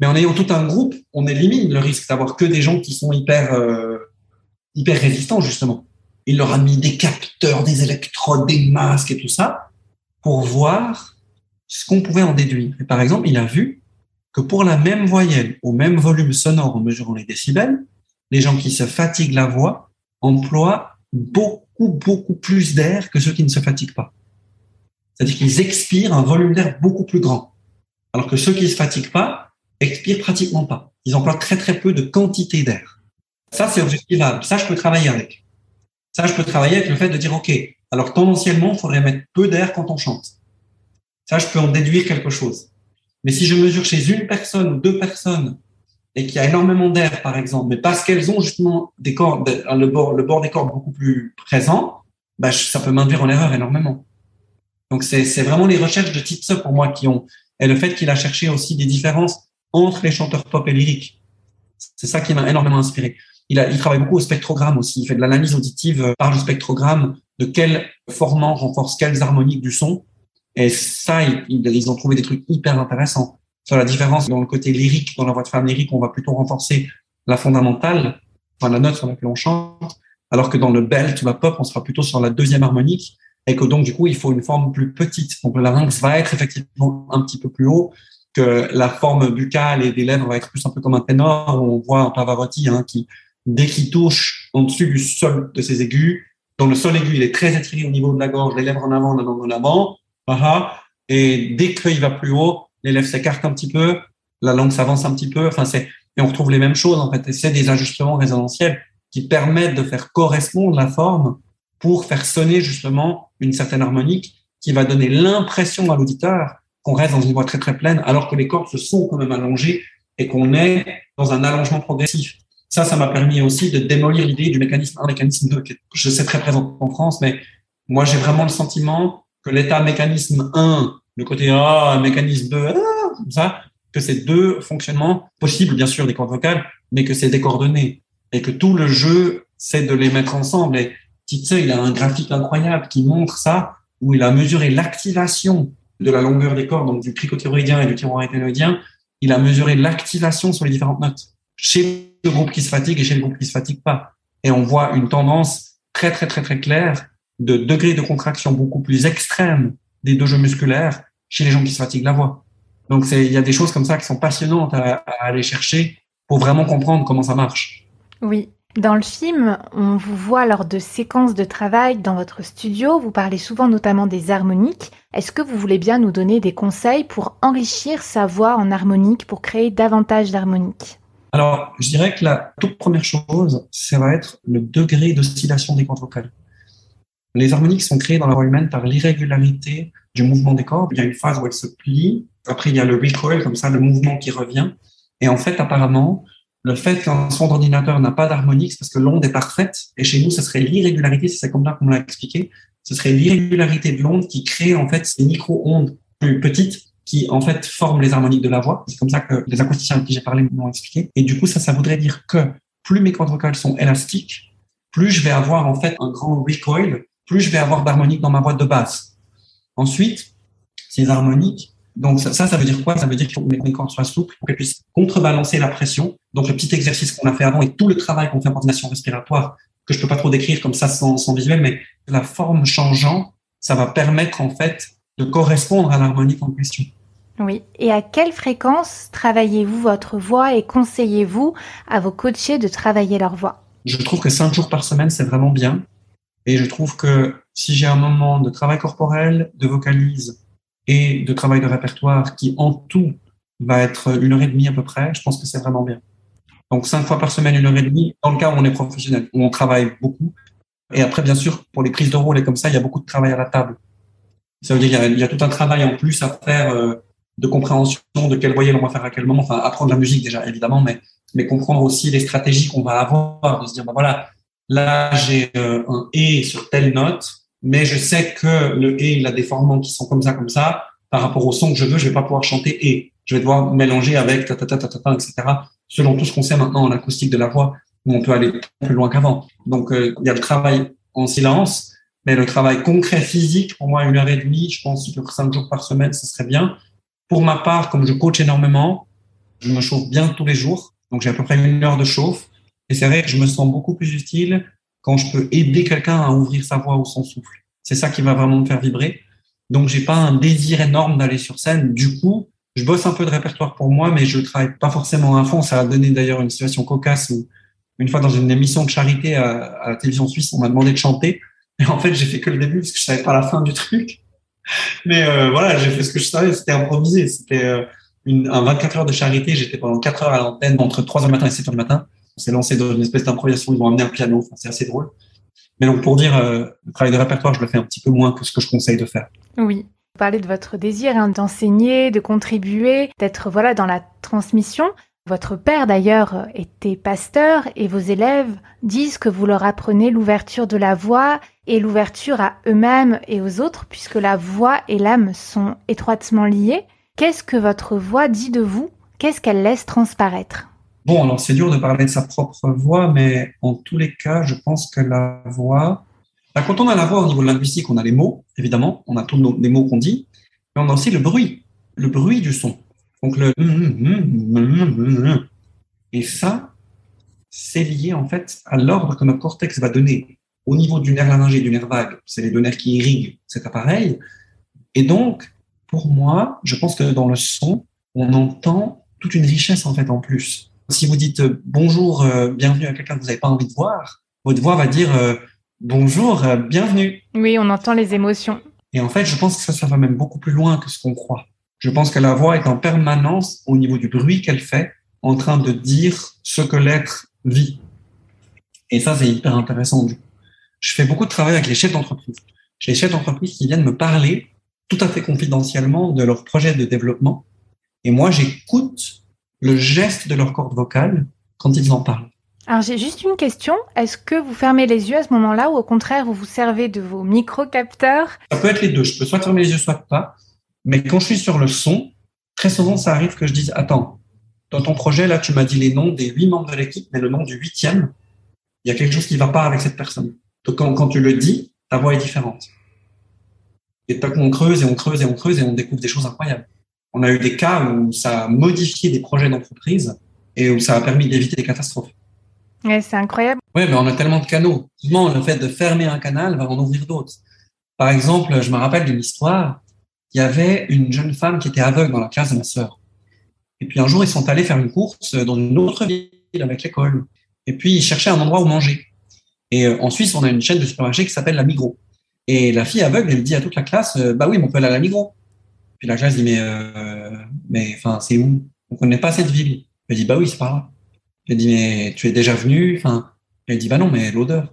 Mais en ayant tout un groupe, on élimine le risque d'avoir que des gens qui sont hyper, euh, hyper résistants, justement. Il leur a mis des capteurs, des électrodes, des masques et tout ça pour voir ce qu'on pouvait en déduire. Et par exemple, il a vu que pour la même voyelle, au même volume sonore en mesurant les décibels, les gens qui se fatiguent la voix emploient beaucoup, beaucoup plus d'air que ceux qui ne se fatiguent pas. C'est-à-dire qu'ils expirent un volume d'air beaucoup plus grand. Alors que ceux qui ne se fatiguent pas expirent pratiquement pas. Ils emploient très, très peu de quantité d'air. Ça, c'est objectivable. Ça, je peux travailler avec. Ça, je peux travailler avec le fait de dire, OK, alors tendanciellement, il faudrait mettre peu d'air quand on chante. Ça, je peux en déduire quelque chose. Mais si je mesure chez une personne ou deux personnes et qu'il y a énormément d'air, par exemple, mais parce qu'elles ont justement des le bord, des cordes beaucoup plus présent, bah, ça peut m'induire en erreur énormément. Donc, c'est vraiment les recherches de Titze pour moi qui ont, et le fait qu'il a cherché aussi des différences entre les chanteurs pop et lyriques. C'est ça qui m'a énormément inspiré. Il, a, il travaille beaucoup au spectrogramme aussi. Il fait de l'analyse auditive par le spectrogramme de quel formant renforce quelles harmoniques du son et ça, ils, ils, ont trouvé des trucs hyper intéressants sur la différence dans le côté lyrique, dans la voix de femme lyrique, on va plutôt renforcer la fondamentale, enfin la note sur laquelle on chante, alors que dans le belt ou la pop, on sera plutôt sur la deuxième harmonique, et que donc du coup, il faut une forme plus petite. Donc le larynx va être effectivement un petit peu plus haut, que la forme buccale et des lèvres va être plus un peu comme un ténor. On voit un Pavarotti hein, qui, dès qu'il touche en dessus du sol de ses aigus, dans le sol aigu, il est très étiré au niveau de la gorge, les lèvres en avant, la langue en avant. Et dès qu'il va plus haut, l'élève s'écarte un petit peu, la langue s'avance un petit peu. Enfin, c'est et on retrouve les mêmes choses en fait. c'est des ajustements résonantiels qui permettent de faire correspondre la forme pour faire sonner justement une certaine harmonique qui va donner l'impression à l'auditeur qu'on reste dans une voix très très pleine, alors que les cordes se sont quand même allongées et qu'on est dans un allongement progressif. Ça, ça m'a permis aussi de démolir l'idée du mécanisme 1, mécanisme 2, qui je sais très présent en France, mais moi j'ai vraiment le sentiment que l'état mécanisme 1, le côté A, mécanisme 2, ah, ça, que c'est deux fonctionnements possibles, bien sûr, des cordes vocales, mais que c'est décoordonné. Et que tout le jeu, c'est de les mettre ensemble. Il a un graphique incroyable qui montre ça, où il a mesuré l'activation de la longueur des cordes, donc du cricothyroïdien et du thyroïdien. Il a mesuré l'activation sur les différentes notes chez le groupe qui se fatigue et chez le groupe qui se fatigue pas. Et on voit une tendance très, très, très, très claire de degrés de contraction beaucoup plus extrêmes des deux jeux musculaires chez les gens qui se fatiguent la voix. Donc, il y a des choses comme ça qui sont passionnantes à, aller chercher pour vraiment comprendre comment ça marche. Oui. Dans le film, on vous voit lors de séquences de travail dans votre studio. Vous parlez souvent notamment des harmoniques. Est-ce que vous voulez bien nous donner des conseils pour enrichir sa voix en harmonique, pour créer davantage d'harmoniques? Alors, je dirais que la toute première chose, ça va être le degré d'oscillation des cordes vocales. Les harmoniques sont créées dans la voix humaine par l'irrégularité du mouvement des cordes. Il y a une phase où elles se plient. Après, il y a le recoil, comme ça, le mouvement qui revient. Et en fait, apparemment, le fait qu'un son d'ordinateur n'a pas d'harmonique, c'est parce que l'onde est parfaite. Et chez nous, ce serait l'irrégularité, c'est comme ça qu'on l'a expliqué. Ce serait l'irrégularité de l'onde qui crée, en fait, ces micro-ondes plus petites qui, en fait, forment les harmoniques de la voix. C'est comme ça que les acousticiens avec qui j'ai parlé m'ont expliqué. Et du coup, ça, ça voudrait dire que plus mes cordes vocales sont élastiques, plus je vais avoir, en fait, un grand recoil plus je vais avoir d'harmoniques dans ma boîte de base. Ensuite, ces harmoniques, donc ça, ça, veut dire quoi? Ça veut dire que mes cordes soient souples pour qu'elles puissent contrebalancer la pression. Donc le petit exercice qu'on a fait avant et tout le travail qu'on fait en coordination respiratoire, que je peux pas trop décrire comme ça sans, sans visuel, mais la forme changeant, ça va permettre en fait de correspondre à l'harmonique en question. Oui. Et à quelle fréquence travaillez-vous votre voix et conseillez-vous à vos coachés de travailler leur voix? Je trouve que cinq jours par semaine, c'est vraiment bien. Et je trouve que si j'ai un moment de travail corporel, de vocalise et de travail de répertoire qui en tout va être une heure et demie à peu près, je pense que c'est vraiment bien. Donc cinq fois par semaine, une heure et demie, dans le cas où on est professionnel, où on travaille beaucoup. Et après, bien sûr, pour les prises de rôle et comme ça, il y a beaucoup de travail à la table. Ça veut dire qu'il y, a tout un travail en plus à faire euh, de compréhension de quelle voyelle on va faire à quel moment. Enfin, apprendre la musique déjà, évidemment, mais, mais comprendre aussi les stratégies qu'on va avoir, de se dire, ben voilà, là, j'ai euh, un et sur telle note, mais je sais que le et, il a des formants qui sont comme ça, comme ça. Par rapport au son que je veux, je vais pas pouvoir chanter et. Je vais devoir mélanger avec ta, ta, ta, ta, ta, etc. Selon tout ce qu'on sait maintenant en acoustique de la voix, où on peut aller plus loin qu'avant. Donc, euh, il y a le travail en silence, mais le travail concret physique, pour moi, une heure et demie, je pense que cinq jours par semaine, ce serait bien. Pour ma part, comme je coach énormément, je me chauffe bien tous les jours. Donc, j'ai à peu près une heure de chauffe. Et c'est vrai que je me sens beaucoup plus utile quand je peux aider quelqu'un à ouvrir sa voix ou son souffle. C'est ça qui va vraiment me faire vibrer. Donc, j'ai pas un désir énorme d'aller sur scène. Du coup, je bosse un peu de répertoire pour moi, mais je travaille pas forcément à fond. Ça a donné d'ailleurs une situation cocasse où, une fois dans une émission de charité à, la télévision suisse, on m'a demandé de chanter. Et en fait, j'ai fait que le début parce que je savais pas la fin du truc. Mais euh, voilà, j'ai fait ce que je savais. C'était improvisé. C'était euh, un 24 heures de charité. J'étais pendant 4 heures à l'antenne entre 3 heures du matin et 7 heures du matin. On s'est lancé dans une espèce d'improvisation. Ils m'ont amené un piano. C'est assez drôle. Mais donc, pour dire, euh, le travail de répertoire, je le fais un petit peu moins que ce que je conseille de faire. Oui. Parlez de votre désir hein, d'enseigner, de contribuer, d'être voilà dans la transmission. Votre père d'ailleurs était pasteur et vos élèves disent que vous leur apprenez l'ouverture de la voix et l'ouverture à eux-mêmes et aux autres puisque la voix et l'âme sont étroitement liées. Qu'est-ce que votre voix dit de vous? Qu'est-ce qu'elle laisse transparaître? Bon, alors c'est dur de parler de sa propre voix, mais en tous les cas, je pense que la voix, bah, quand on a la voix au niveau linguistique, on a les mots, évidemment, on a tous les mots qu'on dit, mais on a aussi le bruit, le bruit du son. Donc le et ça, c'est lié en fait à l'ordre que notre cortex va donner au niveau du nerf laryngé et du nerf vague. C'est les deux nerfs qui irriguent cet appareil. Et donc, pour moi, je pense que dans le son, on entend toute une richesse en fait en plus. Si vous dites euh, bonjour, euh, bienvenue à quelqu'un que vous n'avez pas envie de voir, votre voix va dire euh, bonjour, bienvenue. Oui, on entend les émotions. Et en fait, je pense que ça, ça va même beaucoup plus loin que ce qu'on croit. Je pense que la voix est en permanence, au niveau du bruit qu'elle fait, en train de dire ce que l'être vit. Et ça, c'est hyper intéressant. Je fais beaucoup de travail avec les chefs d'entreprise. J'ai des chefs d'entreprise qui viennent me parler tout à fait confidentiellement de leur projet de développement. Et moi, j'écoute le geste de leur corde vocale quand ils en parlent. Alors j'ai juste une question. Est-ce que vous fermez les yeux à ce moment-là ou au contraire vous vous servez de vos micro-capteurs? Ça peut être les deux. Je peux soit fermer les yeux, soit pas. Mais quand je suis sur le son, très souvent ça arrive que je dise attends, dans ton projet là tu m'as dit les noms des huit membres de l'équipe, mais le nom du huitième, il y a quelque chose qui ne va pas avec cette personne. Donc quand, tu le dis, ta voix est différente. Et tac, on creuse et on creuse et on creuse et on découvre des choses incroyables on a eu des cas où ça a modifié des projets d'entreprise et où ça a permis d'éviter des catastrophes. Ouais, c'est incroyable. Oui, mais on a tellement de canaux. le fait de fermer un canal va en ouvrir d'autres. Par exemple, je me rappelle d'une histoire. Il y avait une jeune femme qui était aveugle dans la classe de ma sœur. Et puis un jour, ils sont allés faire une course dans une autre ville avec l'école. Et puis, ils cherchaient un endroit où manger. Et euh, en Suisse, on a une chaîne de supermarchés qui s'appelle la Migros. Et la fille aveugle, elle dit à toute la classe, euh, bah oui, mais on peut aller à la Migros. Puis la classe dit mais euh, mais enfin c'est où? On connaît pas cette ville. Elle dit bah oui c'est pas là. Elle dit mais tu es déjà venu? Enfin elle dit bah non mais l'odeur.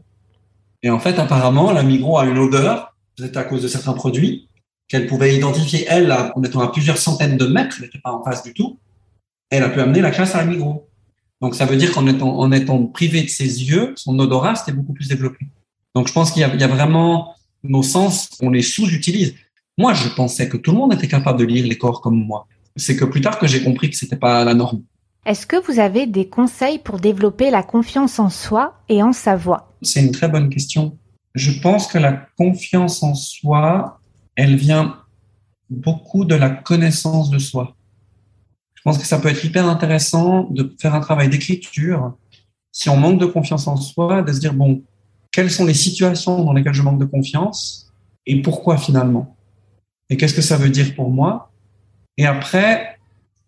Et en fait apparemment la Migros a une odeur peut-être à cause de certains produits qu'elle pouvait identifier elle en étant à plusieurs centaines de mètres, n'était pas en face du tout. Elle a pu amener la classe à la Migros. Donc ça veut dire qu'en étant en étant privé de ses yeux, son odorat c'était beaucoup plus développé. Donc je pense qu'il y, y a vraiment nos sens, on les sous-utilise. Moi, je pensais que tout le monde était capable de lire les corps comme moi. C'est que plus tard que j'ai compris que c'était pas la norme. Est-ce que vous avez des conseils pour développer la confiance en soi et en sa voix? C'est une très bonne question. Je pense que la confiance en soi, elle vient beaucoup de la connaissance de soi. Je pense que ça peut être hyper intéressant de faire un travail d'écriture. Si on manque de confiance en soi, de se dire, bon, quelles sont les situations dans lesquelles je manque de confiance et pourquoi finalement? Et qu'est-ce que ça veut dire pour moi? Et après,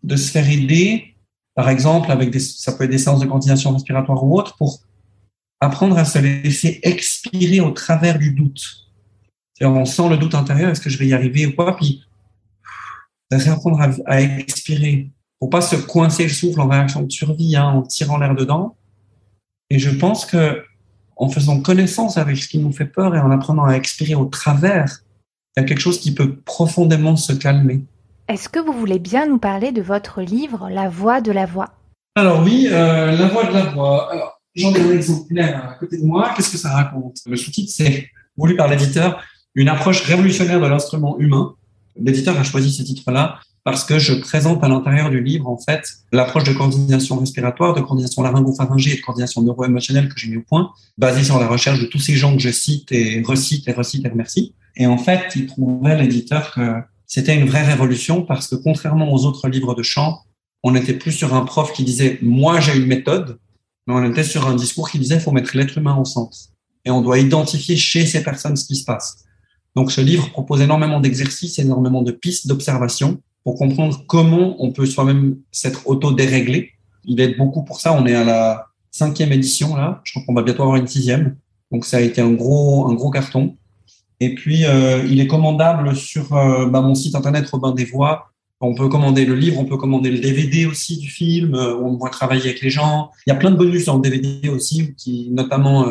de se faire aider, par exemple, avec des, ça peut être des séances de coordination respiratoire ou autre, pour apprendre à se laisser expirer au travers du doute. On sent le doute intérieur, est-ce que je vais y arriver ou pas, puis apprendre à, à expirer pour pas se coincer le souffle en réaction de survie, hein, en tirant l'air dedans. Et je pense que en faisant connaissance avec ce qui nous fait peur et en apprenant à expirer au travers, il y a quelque chose qui peut profondément se calmer. Est-ce que vous voulez bien nous parler de votre livre La voix de la voix? Alors oui, euh, La voix de la voix. j'en ai un exemplaire à côté de moi. Qu'est-ce que ça raconte? Le sous-titre, c'est voulu par l'éditeur, une approche révolutionnaire de l'instrument humain. L'éditeur a choisi ce titre-là parce que je présente à l'intérieur du livre, en fait, l'approche de coordination respiratoire, de coordination laryngo-pharyngée et de coordination neuro-émotionnelle que j'ai mis au point, basée sur la recherche de tous ces gens que je cite et recite et recite et remercie. Et en fait, il trouvait l'éditeur que c'était une vraie révolution parce que contrairement aux autres livres de chant, on n'était plus sur un prof qui disait moi j'ai une méthode, mais on était sur un discours qui disait faut mettre l'être humain au centre et on doit identifier chez ces personnes ce qui se passe. Donc ce livre propose énormément d'exercices, énormément de pistes d'observation pour comprendre comment on peut soi-même s'être auto-déréglé. Il aide beaucoup pour ça. On est à la cinquième édition là. Je crois qu'on va bientôt avoir une sixième. Donc ça a été un gros un gros carton. Et puis euh, il est commandable sur euh, bah, mon site internet Robin des Voix. On peut commander le livre, on peut commander le DVD aussi du film. Euh, on voit travailler avec les gens. Il y a plein de bonus dans le DVD aussi, qui notamment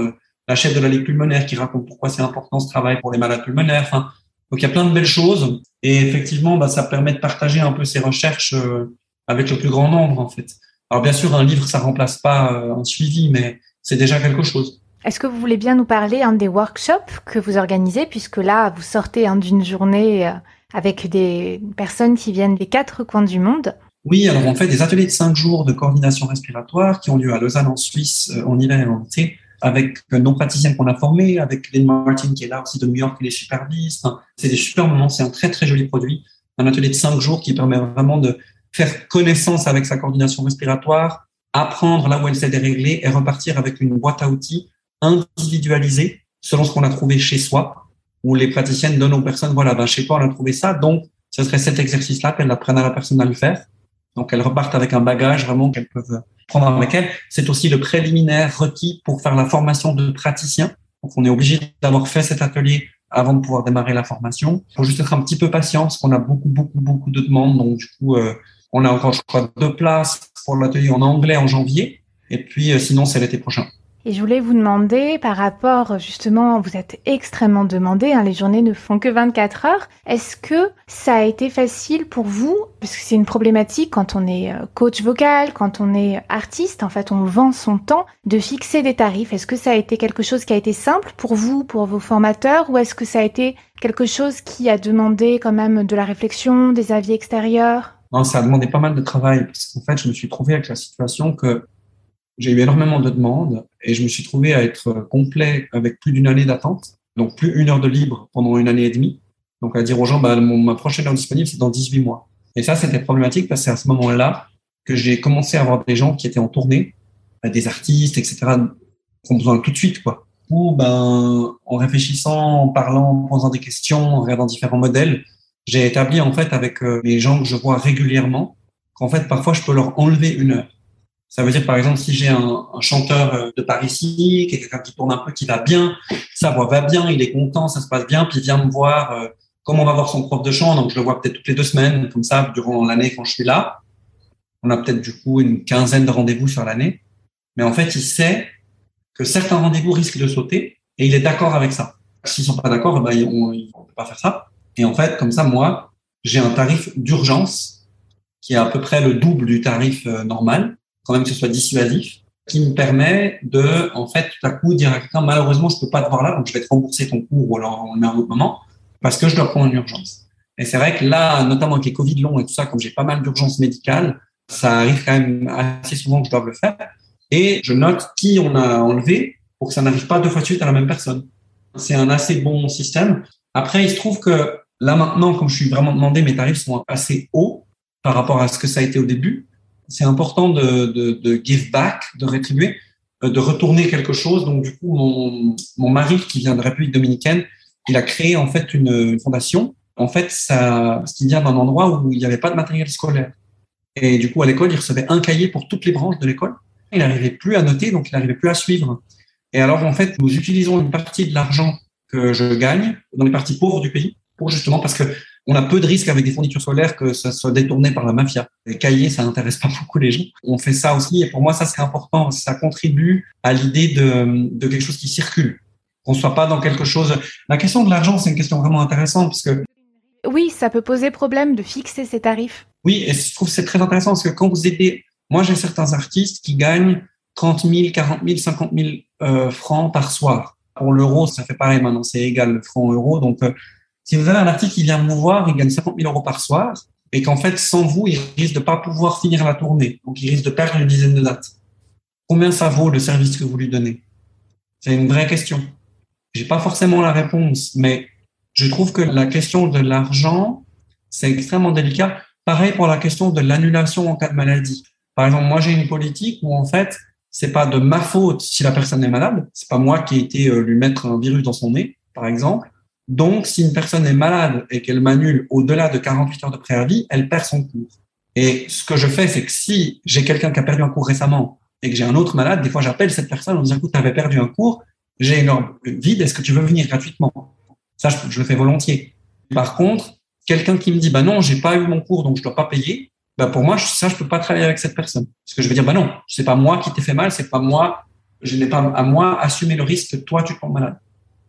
la chef de la Ligue pulmonaire qui raconte pourquoi c'est important ce travail pour les malades pulmonaires. Enfin, donc il y a plein de belles choses et effectivement, bah, ça permet de partager un peu ces recherches euh, avec le plus grand nombre en fait. Alors bien sûr, un livre ça remplace pas euh, un suivi, mais c'est déjà quelque chose. Est-ce que vous voulez bien nous parler un des workshops que vous organisez, puisque là vous sortez d'une journée euh, avec des personnes qui viennent des quatre coins du monde? Oui, alors on fait des ateliers de cinq jours de coordination respiratoire qui ont lieu à Lausanne en Suisse en hiver et en été avec nos praticiens qu'on a formés, avec Lynn Martin qui est là aussi de New York qui les supervise. c'est des super moments, c'est un très très joli produit. Un atelier de cinq jours qui permet vraiment de faire connaissance avec sa coordination respiratoire, apprendre là où elle s'est déréglée et repartir avec une boîte à outils individualisée selon ce qu'on a trouvé chez soi, où les praticiennes donnent aux personnes, voilà, ben chez toi on a trouvé ça, donc ce serait cet exercice-là qu'elles apprennent à la personne à le faire. Donc elles repartent avec un bagage vraiment qu'elles peuvent prendre avec elles. C'est aussi le préliminaire requis pour faire la formation de praticien. Donc on est obligé d'avoir fait cet atelier avant de pouvoir démarrer la formation. Il faut juste être un petit peu patient parce qu'on a beaucoup, beaucoup, beaucoup de demandes. Donc du coup, euh, on a encore, je crois, deux places pour l'atelier en anglais en janvier. Et puis euh, sinon, c'est l'été prochain. Et je voulais vous demander, par rapport justement, vous êtes extrêmement demandé, hein, les journées ne font que 24 heures. Est-ce que ça a été facile pour vous? Parce que c'est une problématique quand on est euh, coach vocal, quand on est artiste, en fait, on vend son temps, de fixer des tarifs. Est-ce que ça a été quelque chose qui a été simple pour vous, pour vos formateurs, ou est-ce que ça a été quelque chose qui a demandé quand même de la réflexion, des avis extérieurs? Non, ça a demandé pas mal de travail. Parce qu'en fait, je me suis trouvé avec la situation que j'ai eu énormément de demandes et je me suis trouvé à être complet avec plus d'une année d'attente, donc plus une heure de libre pendant une année et demie. Donc à dire aux gens, bah, ma prochaine heure disponible, c'est dans 18 mois. Et ça, c'était problématique parce que c'est à ce moment-là que j'ai commencé à avoir des gens qui étaient en tournée, bah, des artistes, etc., qui ont besoin tout de suite, quoi. Ou ben, en réfléchissant, en parlant, en posant des questions, en regardant différents modèles, j'ai établi en fait avec euh, les gens que je vois régulièrement qu'en fait parfois je peux leur enlever une heure. Ça veut dire, par exemple, si j'ai un, un, chanteur euh, de Paris ici, quelqu'un qui tourne un peu, qui va bien, sa voix va bien, il est content, ça se passe bien, puis il vient me voir, euh, on va voir son prof de chant, donc je le vois peut-être toutes les deux semaines, comme ça, durant l'année quand je suis là. On a peut-être du coup une quinzaine de rendez-vous sur l'année. Mais en fait, il sait que certains rendez-vous risquent de sauter et il est d'accord avec ça. S'ils sont pas d'accord, ben, on ne peut pas faire ça. Et en fait, comme ça, moi, j'ai un tarif d'urgence qui est à peu près le double du tarif euh, normal quand même que ce soit dissuasif, qui me permet de, en fait, tout à coup dire à quelqu'un, malheureusement, je peux pas te voir là, donc je vais te rembourser ton cours ou alors on met un autre moment, parce que je dois prendre une urgence. Et c'est vrai que là, notamment avec les Covid longs et tout ça, comme j'ai pas mal d'urgences médicales, ça arrive quand même assez souvent que je dois le faire. Et je note qui on a enlevé pour que ça n'arrive pas deux fois de suite à la même personne. C'est un assez bon système. Après, il se trouve que là maintenant, comme je suis vraiment demandé, mes tarifs sont assez hauts par rapport à ce que ça a été au début c'est important de, give back, de rétribuer, euh, de retourner quelque chose. Donc, du coup, mon, mari, qui vient de République dominicaine, il a créé en fait une, fondation En fait, ça, ce qui vient d'un endroit où il n'y avait pas de matériel scolaire. Et du coup, à l'école, il recevait un cahier pour toutes les branches de l'école. Il n'arrivait plus à noter, donc il n'arrivait plus à suivre. Et alors, en fait, nous utilisons une partie de l'argent que je gagne dans les parties pauvres du pays pour justement parce que on a peu de risques avec des fournitures scolaires que ça soit détourné par la mafia. Les cahiers, ça n'intéresse pas beaucoup les gens. On fait ça aussi et pour moi, ça c'est important. Ça contribue à l'idée de, de quelque chose qui circule. Qu'on soit pas dans quelque chose. La question de l'argent, c'est une question vraiment intéressante parce que oui, ça peut poser problème de fixer ces tarifs. Oui, et je trouve que c'est très intéressant parce que quand vous aidez, moi j'ai certains artistes qui gagnent 30 000, 40 000, 50 000 francs par soir. Pour l'euro, ça fait pareil maintenant, c'est égal le franc euro. Donc, euh, si vous avez un artiste qui vient vous voir, il gagne 50 000 euros par soir, et qu'en fait, sans vous, il risque de pas pouvoir finir la tournée. Donc, il risque de perdre une dizaine de dates. Combien ça vaut le service que vous lui donnez? C'est une vraie question. J'ai pas forcément la réponse, mais je trouve que la question de l'argent, c'est extrêmement délicat. Pareil pour la question de l'annulation en cas de maladie. Par exemple, moi, j'ai une politique où, en fait, c'est pas de ma faute si la personne est malade. C'est pas moi qui ai été euh, lui mettre un virus dans son nez, par exemple. Donc, si une personne est malade et qu'elle m'annule au-delà de 48 heures de préavis, elle perd son cours. Et ce que je fais, c'est que si j'ai quelqu'un qui a perdu un cours récemment et que j'ai un autre malade, des fois, j'appelle cette personne en disant, écoute, tu avais perdu un cours, j'ai une heure vide, est-ce que tu veux venir gratuitement? Ça, je, le fais volontiers. Par contre, quelqu'un qui me dit, bah non, j'ai pas eu mon cours, donc je dois pas payer, bah pour moi, ça, je peux pas travailler avec cette personne. Parce que je vais dire, bah non, c'est pas moi qui t'ai fait mal, c'est pas moi, je n'ai pas à moi assumer le risque que toi, tu te malade.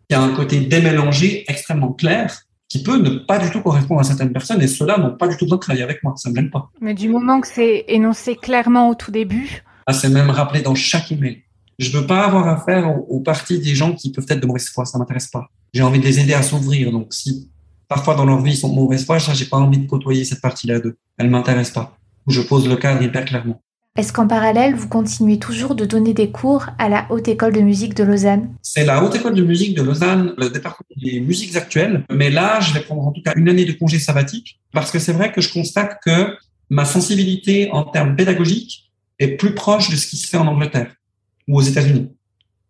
Il y a un côté démélangé extrêmement clair qui peut ne pas du tout correspondre à certaines personnes et ceux-là n'ont pas du tout besoin de travailler avec moi. Ça me gêne pas. Mais du moment que c'est énoncé clairement au tout début. Ah, c'est même rappelé dans chaque email. Je veux pas avoir affaire aux, aux parties des gens qui peuvent être de mauvaise foi. Ça m'intéresse pas. J'ai envie de les aider à s'ouvrir. Donc, si parfois dans leur vie ils sont de mauvaise foi, j'ai pas envie de côtoyer cette partie-là d'eux. Elle m'intéresse pas. Je pose le cadre hyper clairement. Est-ce qu'en parallèle, vous continuez toujours de donner des cours à la Haute École de musique de Lausanne? C'est la Haute École de musique de Lausanne, le département des musiques actuelles. Mais là, je vais prendre en tout cas une année de congé sabbatique parce que c'est vrai que je constate que ma sensibilité en termes pédagogiques est plus proche de ce qui se fait en Angleterre ou aux États-Unis.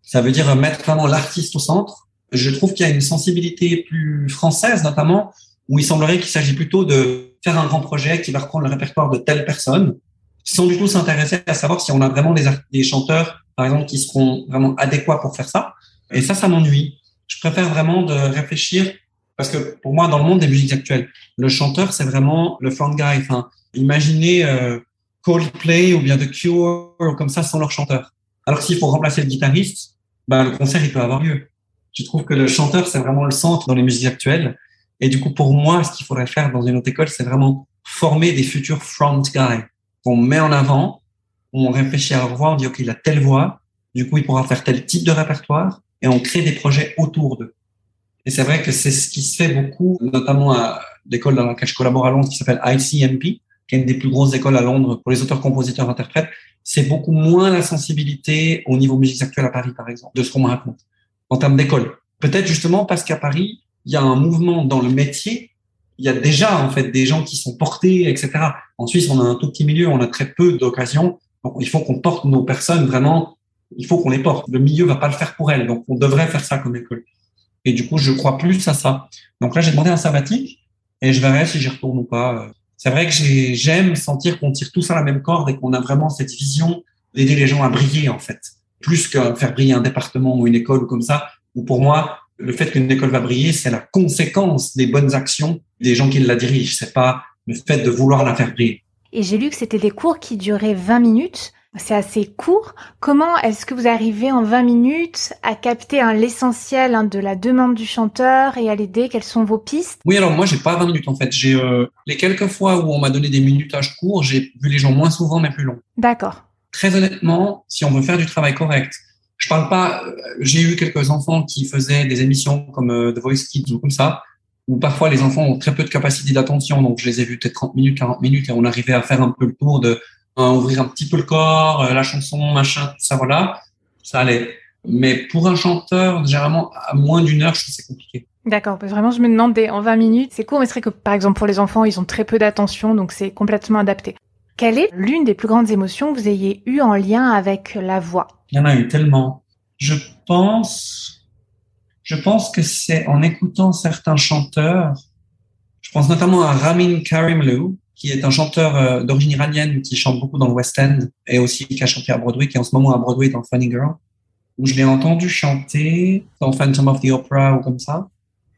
Ça veut dire mettre vraiment l'artiste au centre. Je trouve qu'il y a une sensibilité plus française, notamment, où il semblerait qu'il s'agit plutôt de faire un grand projet qui va reprendre le répertoire de telle personne sans du tout s'intéresser à savoir si on a vraiment des, des chanteurs, par exemple, qui seront vraiment adéquats pour faire ça. Et ça, ça m'ennuie. Je préfère vraiment de réfléchir parce que pour moi, dans le monde des musiques actuelles, le chanteur, c'est vraiment le front guy. Enfin, imaginez euh, Coldplay ou bien The Cure comme ça sans leur chanteur. Alors s'il faut remplacer le guitariste, ben, le concert, il peut avoir lieu. Je trouve que le chanteur, c'est vraiment le centre dans les musiques actuelles. Et du coup, pour moi, ce qu'il faudrait faire dans une autre école, c'est vraiment former des futurs front guys qu'on met en avant, on réfléchit à leur voix, on dit, OK, il a telle voix, du coup, il pourra faire tel type de répertoire, et on crée des projets autour d'eux. Et c'est vrai que c'est ce qui se fait beaucoup, notamment à l'école dans laquelle je collabore à Londres, qui s'appelle ICMP, qui est une des plus grosses écoles à Londres pour les auteurs, compositeurs, interprètes. C'est beaucoup moins la sensibilité au niveau musique actuelle à Paris, par exemple, de ce qu'on me raconte, en termes d'école. Peut-être justement parce qu'à Paris, il y a un mouvement dans le métier il y a déjà en fait des gens qui sont portés, etc. En Suisse, on a un tout petit milieu, on a très peu d'occasions. Donc, il faut qu'on porte nos personnes vraiment. Il faut qu'on les porte. Le milieu va pas le faire pour elles, donc on devrait faire ça comme école. Et du coup, je crois plus à ça. Donc là, j'ai demandé un sabbatique et je verrai si j'y retourne ou pas. C'est vrai que j'aime sentir qu'on tire tous à la même corde et qu'on a vraiment cette vision d'aider les gens à briller en fait, plus que faire briller un département ou une école ou comme ça. Ou pour moi, le fait qu'une école va briller, c'est la conséquence des bonnes actions des gens qui la dirigent. C'est pas le fait de vouloir la faire briller. Et j'ai lu que c'était des cours qui duraient 20 minutes. C'est assez court. Comment est-ce que vous arrivez en 20 minutes à capter l'essentiel hein, de la demande du chanteur et à l'aider? Quelles sont vos pistes? Oui, alors moi, j'ai pas 20 minutes en fait. J'ai euh, les quelques fois où on m'a donné des minutages courts, j'ai vu les gens moins souvent mais plus longs. D'accord. Très honnêtement, si on veut faire du travail correct, je parle pas. Euh, j'ai eu quelques enfants qui faisaient des émissions comme euh, The Voice Kids ou comme ça, où parfois les enfants ont très peu de capacité d'attention, donc je les ai vus peut-être 30 minutes, 40 minutes, et on arrivait à faire un peu le tour de ouvrir un petit peu le corps, euh, la chanson, machin, tout ça, voilà, ça allait. Mais pour un chanteur, généralement à moins d'une heure, je trouve c'est compliqué. D'accord, vraiment je me demandais en 20 minutes, c'est court, mais c'est vrai que par exemple pour les enfants, ils ont très peu d'attention, donc c'est complètement adapté. Quelle est l'une des plus grandes émotions que vous ayez eues en lien avec la voix? Il y en a eu tellement. Je pense, je pense que c'est en écoutant certains chanteurs pense notamment à Ramin Karimloo, qui est un chanteur euh, d'origine iranienne qui chante beaucoup dans le West End et aussi qui a chanté à Broadway, qui est en ce moment à Broadway dans Funny Girl, où je l'ai entendu chanter dans Phantom of the Opera ou comme ça.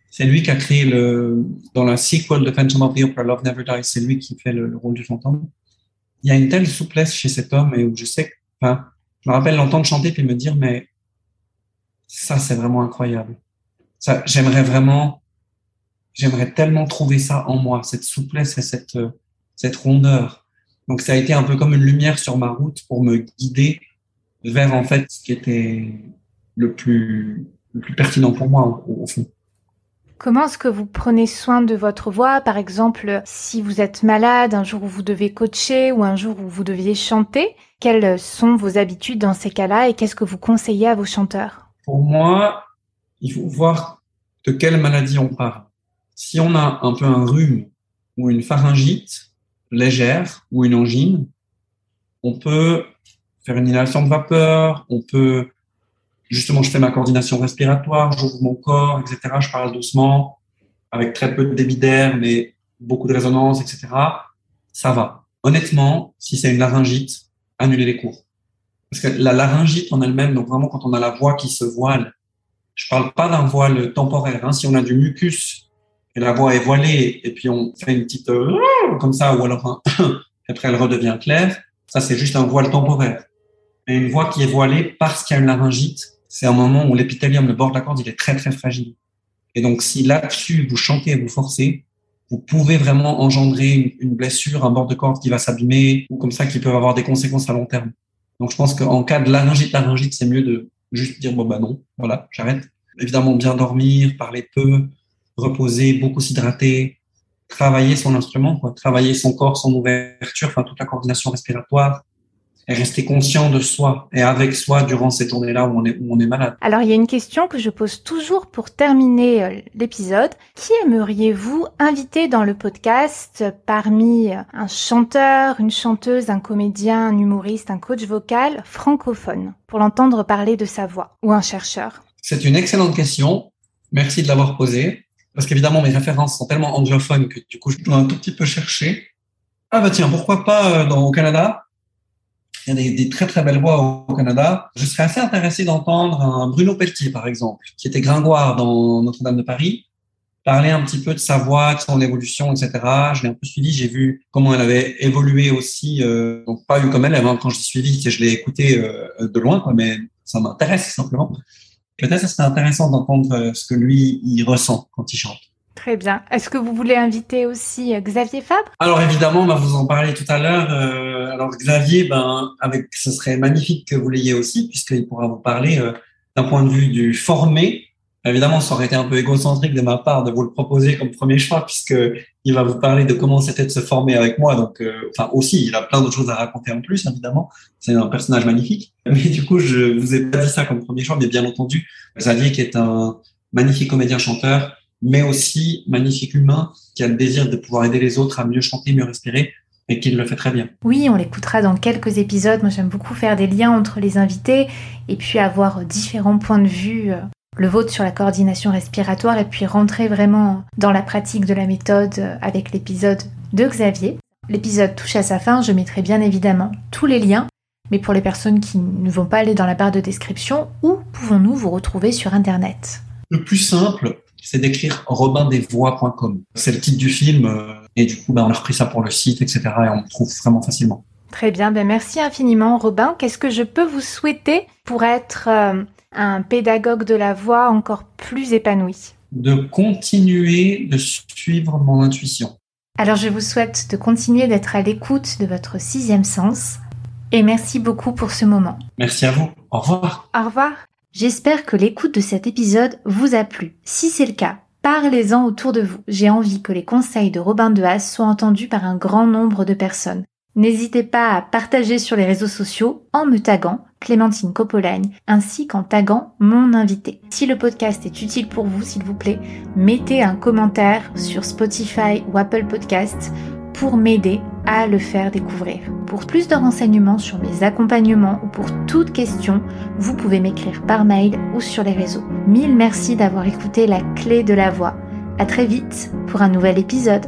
C'est lui qui a créé le, dans la sequel de Phantom of the Opera, Love Never Dies, c'est lui qui fait le, rôle du fantôme. Il y a une telle souplesse chez cet homme et où je sais enfin, je me rappelle l'entendre chanter puis me dire, mais ça, c'est vraiment incroyable. Ça, j'aimerais vraiment, j'aimerais tellement trouver ça en moi, cette souplesse et cette, cette rondeur. Donc, ça a été un peu comme une lumière sur ma route pour me guider vers, en fait, ce qui était le plus, le plus pertinent pour moi, au, fond. Comment est-ce que vous prenez soin de votre voix? Par exemple, si vous êtes malade, un jour où vous devez coacher ou un jour où vous deviez chanter, quelles sont vos habitudes dans ces cas-là et qu'est-ce que vous conseillez à vos chanteurs? Pour moi, il faut voir de quelle maladie on parle. Si on a un peu un rhume ou une pharyngite légère ou une angine, on peut faire une inhalation de vapeur, on peut justement, je fais ma coordination respiratoire, j'ouvre mon corps, etc. Je parle doucement, avec très peu de débit d'air, mais beaucoup de résonance, etc. Ça va. Honnêtement, si c'est une laryngite, annulez les cours. Parce que la laryngite en elle-même, donc vraiment quand on a la voix qui se voile, je parle pas d'un voile temporaire. Hein. Si on a du mucus et la voix est voilée et puis on fait une petite euh, comme ça ou alors après elle redevient claire, ça c'est juste un voile temporaire. Et une voix qui est voilée parce qu'il y a une laryngite, c'est un moment où l'épithélium, le bord de la corde, il est très très fragile. Et donc si là-dessus vous chantez et vous forcez, vous pouvez vraiment engendrer une, blessure, un bord de corde qui va s'abîmer ou comme ça qui peuvent avoir des conséquences à long terme. Donc je pense qu'en cas de laryngite, laryngite, c'est mieux de juste dire bon bah non, voilà, j'arrête. Évidemment bien dormir, parler peu, reposer, beaucoup s'hydrater, travailler son instrument, quoi, travailler son corps, son ouverture, enfin toute la coordination respiratoire, et rester conscient de soi et avec soi durant ces journées-là où on est, où on est malade. Alors, il y a une question que je pose toujours pour terminer euh, l'épisode. Qui aimeriez-vous inviter dans le podcast parmi euh, un chanteur, une chanteuse, un comédien, un humoriste, un coach vocal francophone pour l'entendre parler de sa voix ou un chercheur? C'est une excellente question. Merci de l'avoir posée. Parce qu'évidemment, mes références sont tellement anglophones que du coup, je dois un tout petit peu chercher. Ah bah tiens, pourquoi pas euh, dans, au Canada? Il y a des, très très belles voix au Canada. Je serais assez intéressé d'entendre un Bruno Pelletier, par exemple, qui était gringoire dans Notre-Dame de Paris, parler un petit peu de sa voix, de son évolution, etc. Je l'ai un peu suivi, j'ai vu comment elle avait évolué aussi, euh, donc pas eu comme elle, avant quand je l'ai suivi, je l'ai écouté euh, de loin, quoi, mais ça m'intéresse simplement. Peut-être ce serait intéressant d'entendre euh, ce que lui il ressent quand il chante. Très bien. Est-ce que vous voulez inviter aussi euh, Xavier Fabre? Alors évidemment, va vous en parler tout à l'heure. Euh, alors Xavier, ben, avec, ce serait magnifique que vous l'ayez aussi, puisqu'il pourra vous parler euh, d'un point de vue du formé. Évidemment, ça aurait été un peu égocentrique de ma part de vous le proposer comme premier choix, puisque il va vous parler de comment c'était de se former avec moi. Donc, enfin aussi, il a plein d'autres choses à raconter en plus, évidemment. C'est un personnage magnifique. Mais du coup, je vous ai pas dit ça comme premier choix, mais bien entendu, Xavier qui est un magnifique comédien-chanteur, mais aussi magnifique humain qui a le désir de pouvoir aider les autres à mieux chanter, mieux respirer et qui le fait très bien. Oui, on l'écoutera dans quelques épisodes. Moi, j'aime beaucoup faire des liens entre les invités et puis avoir différents points de vue. Euh, le vôtre sur la coordination respiratoire et puis rentrer vraiment dans la pratique de la méthode euh, avec l'épisode de Xavier. L'épisode touche à sa fin, je mettrai bien évidemment tous les liens, mais pour les personnes qui ne vont pas aller dans la barre de description, où pouvons-nous vous retrouver sur Internet? Le plus simple, c'est d'écrire robindesvoix.com. C'est le titre du film euh, et du coup, ben, on a repris ça pour le site, etc. et on le trouve vraiment facilement. Très bien, ben merci infiniment Robin. Qu'est-ce que je peux vous souhaiter pour être euh, un pédagogue de la voix encore plus épanoui? De continuer de suivre mon intuition. Alors je vous souhaite de continuer d'être à l'écoute de votre sixième sens et merci beaucoup pour ce moment. Merci à vous. Au revoir. Au revoir. J'espère que l'écoute de cet épisode vous a plu. Si c'est le cas, parlez-en autour de vous. J'ai envie que les conseils de Robin de Haas soient entendus par un grand nombre de personnes. N'hésitez pas à partager sur les réseaux sociaux en me taguant Clémentine Copolagne ainsi qu'en taguant mon invité. Si le podcast est utile pour vous, s'il vous plaît, mettez un commentaire sur Spotify ou Apple Podcast pour m'aider à le faire découvrir. Pour plus de renseignements sur mes accompagnements ou pour toute question, vous pouvez m'écrire par mail ou sur les réseaux. Mille merci d'avoir écouté la clé de la voix. À très vite pour un nouvel épisode.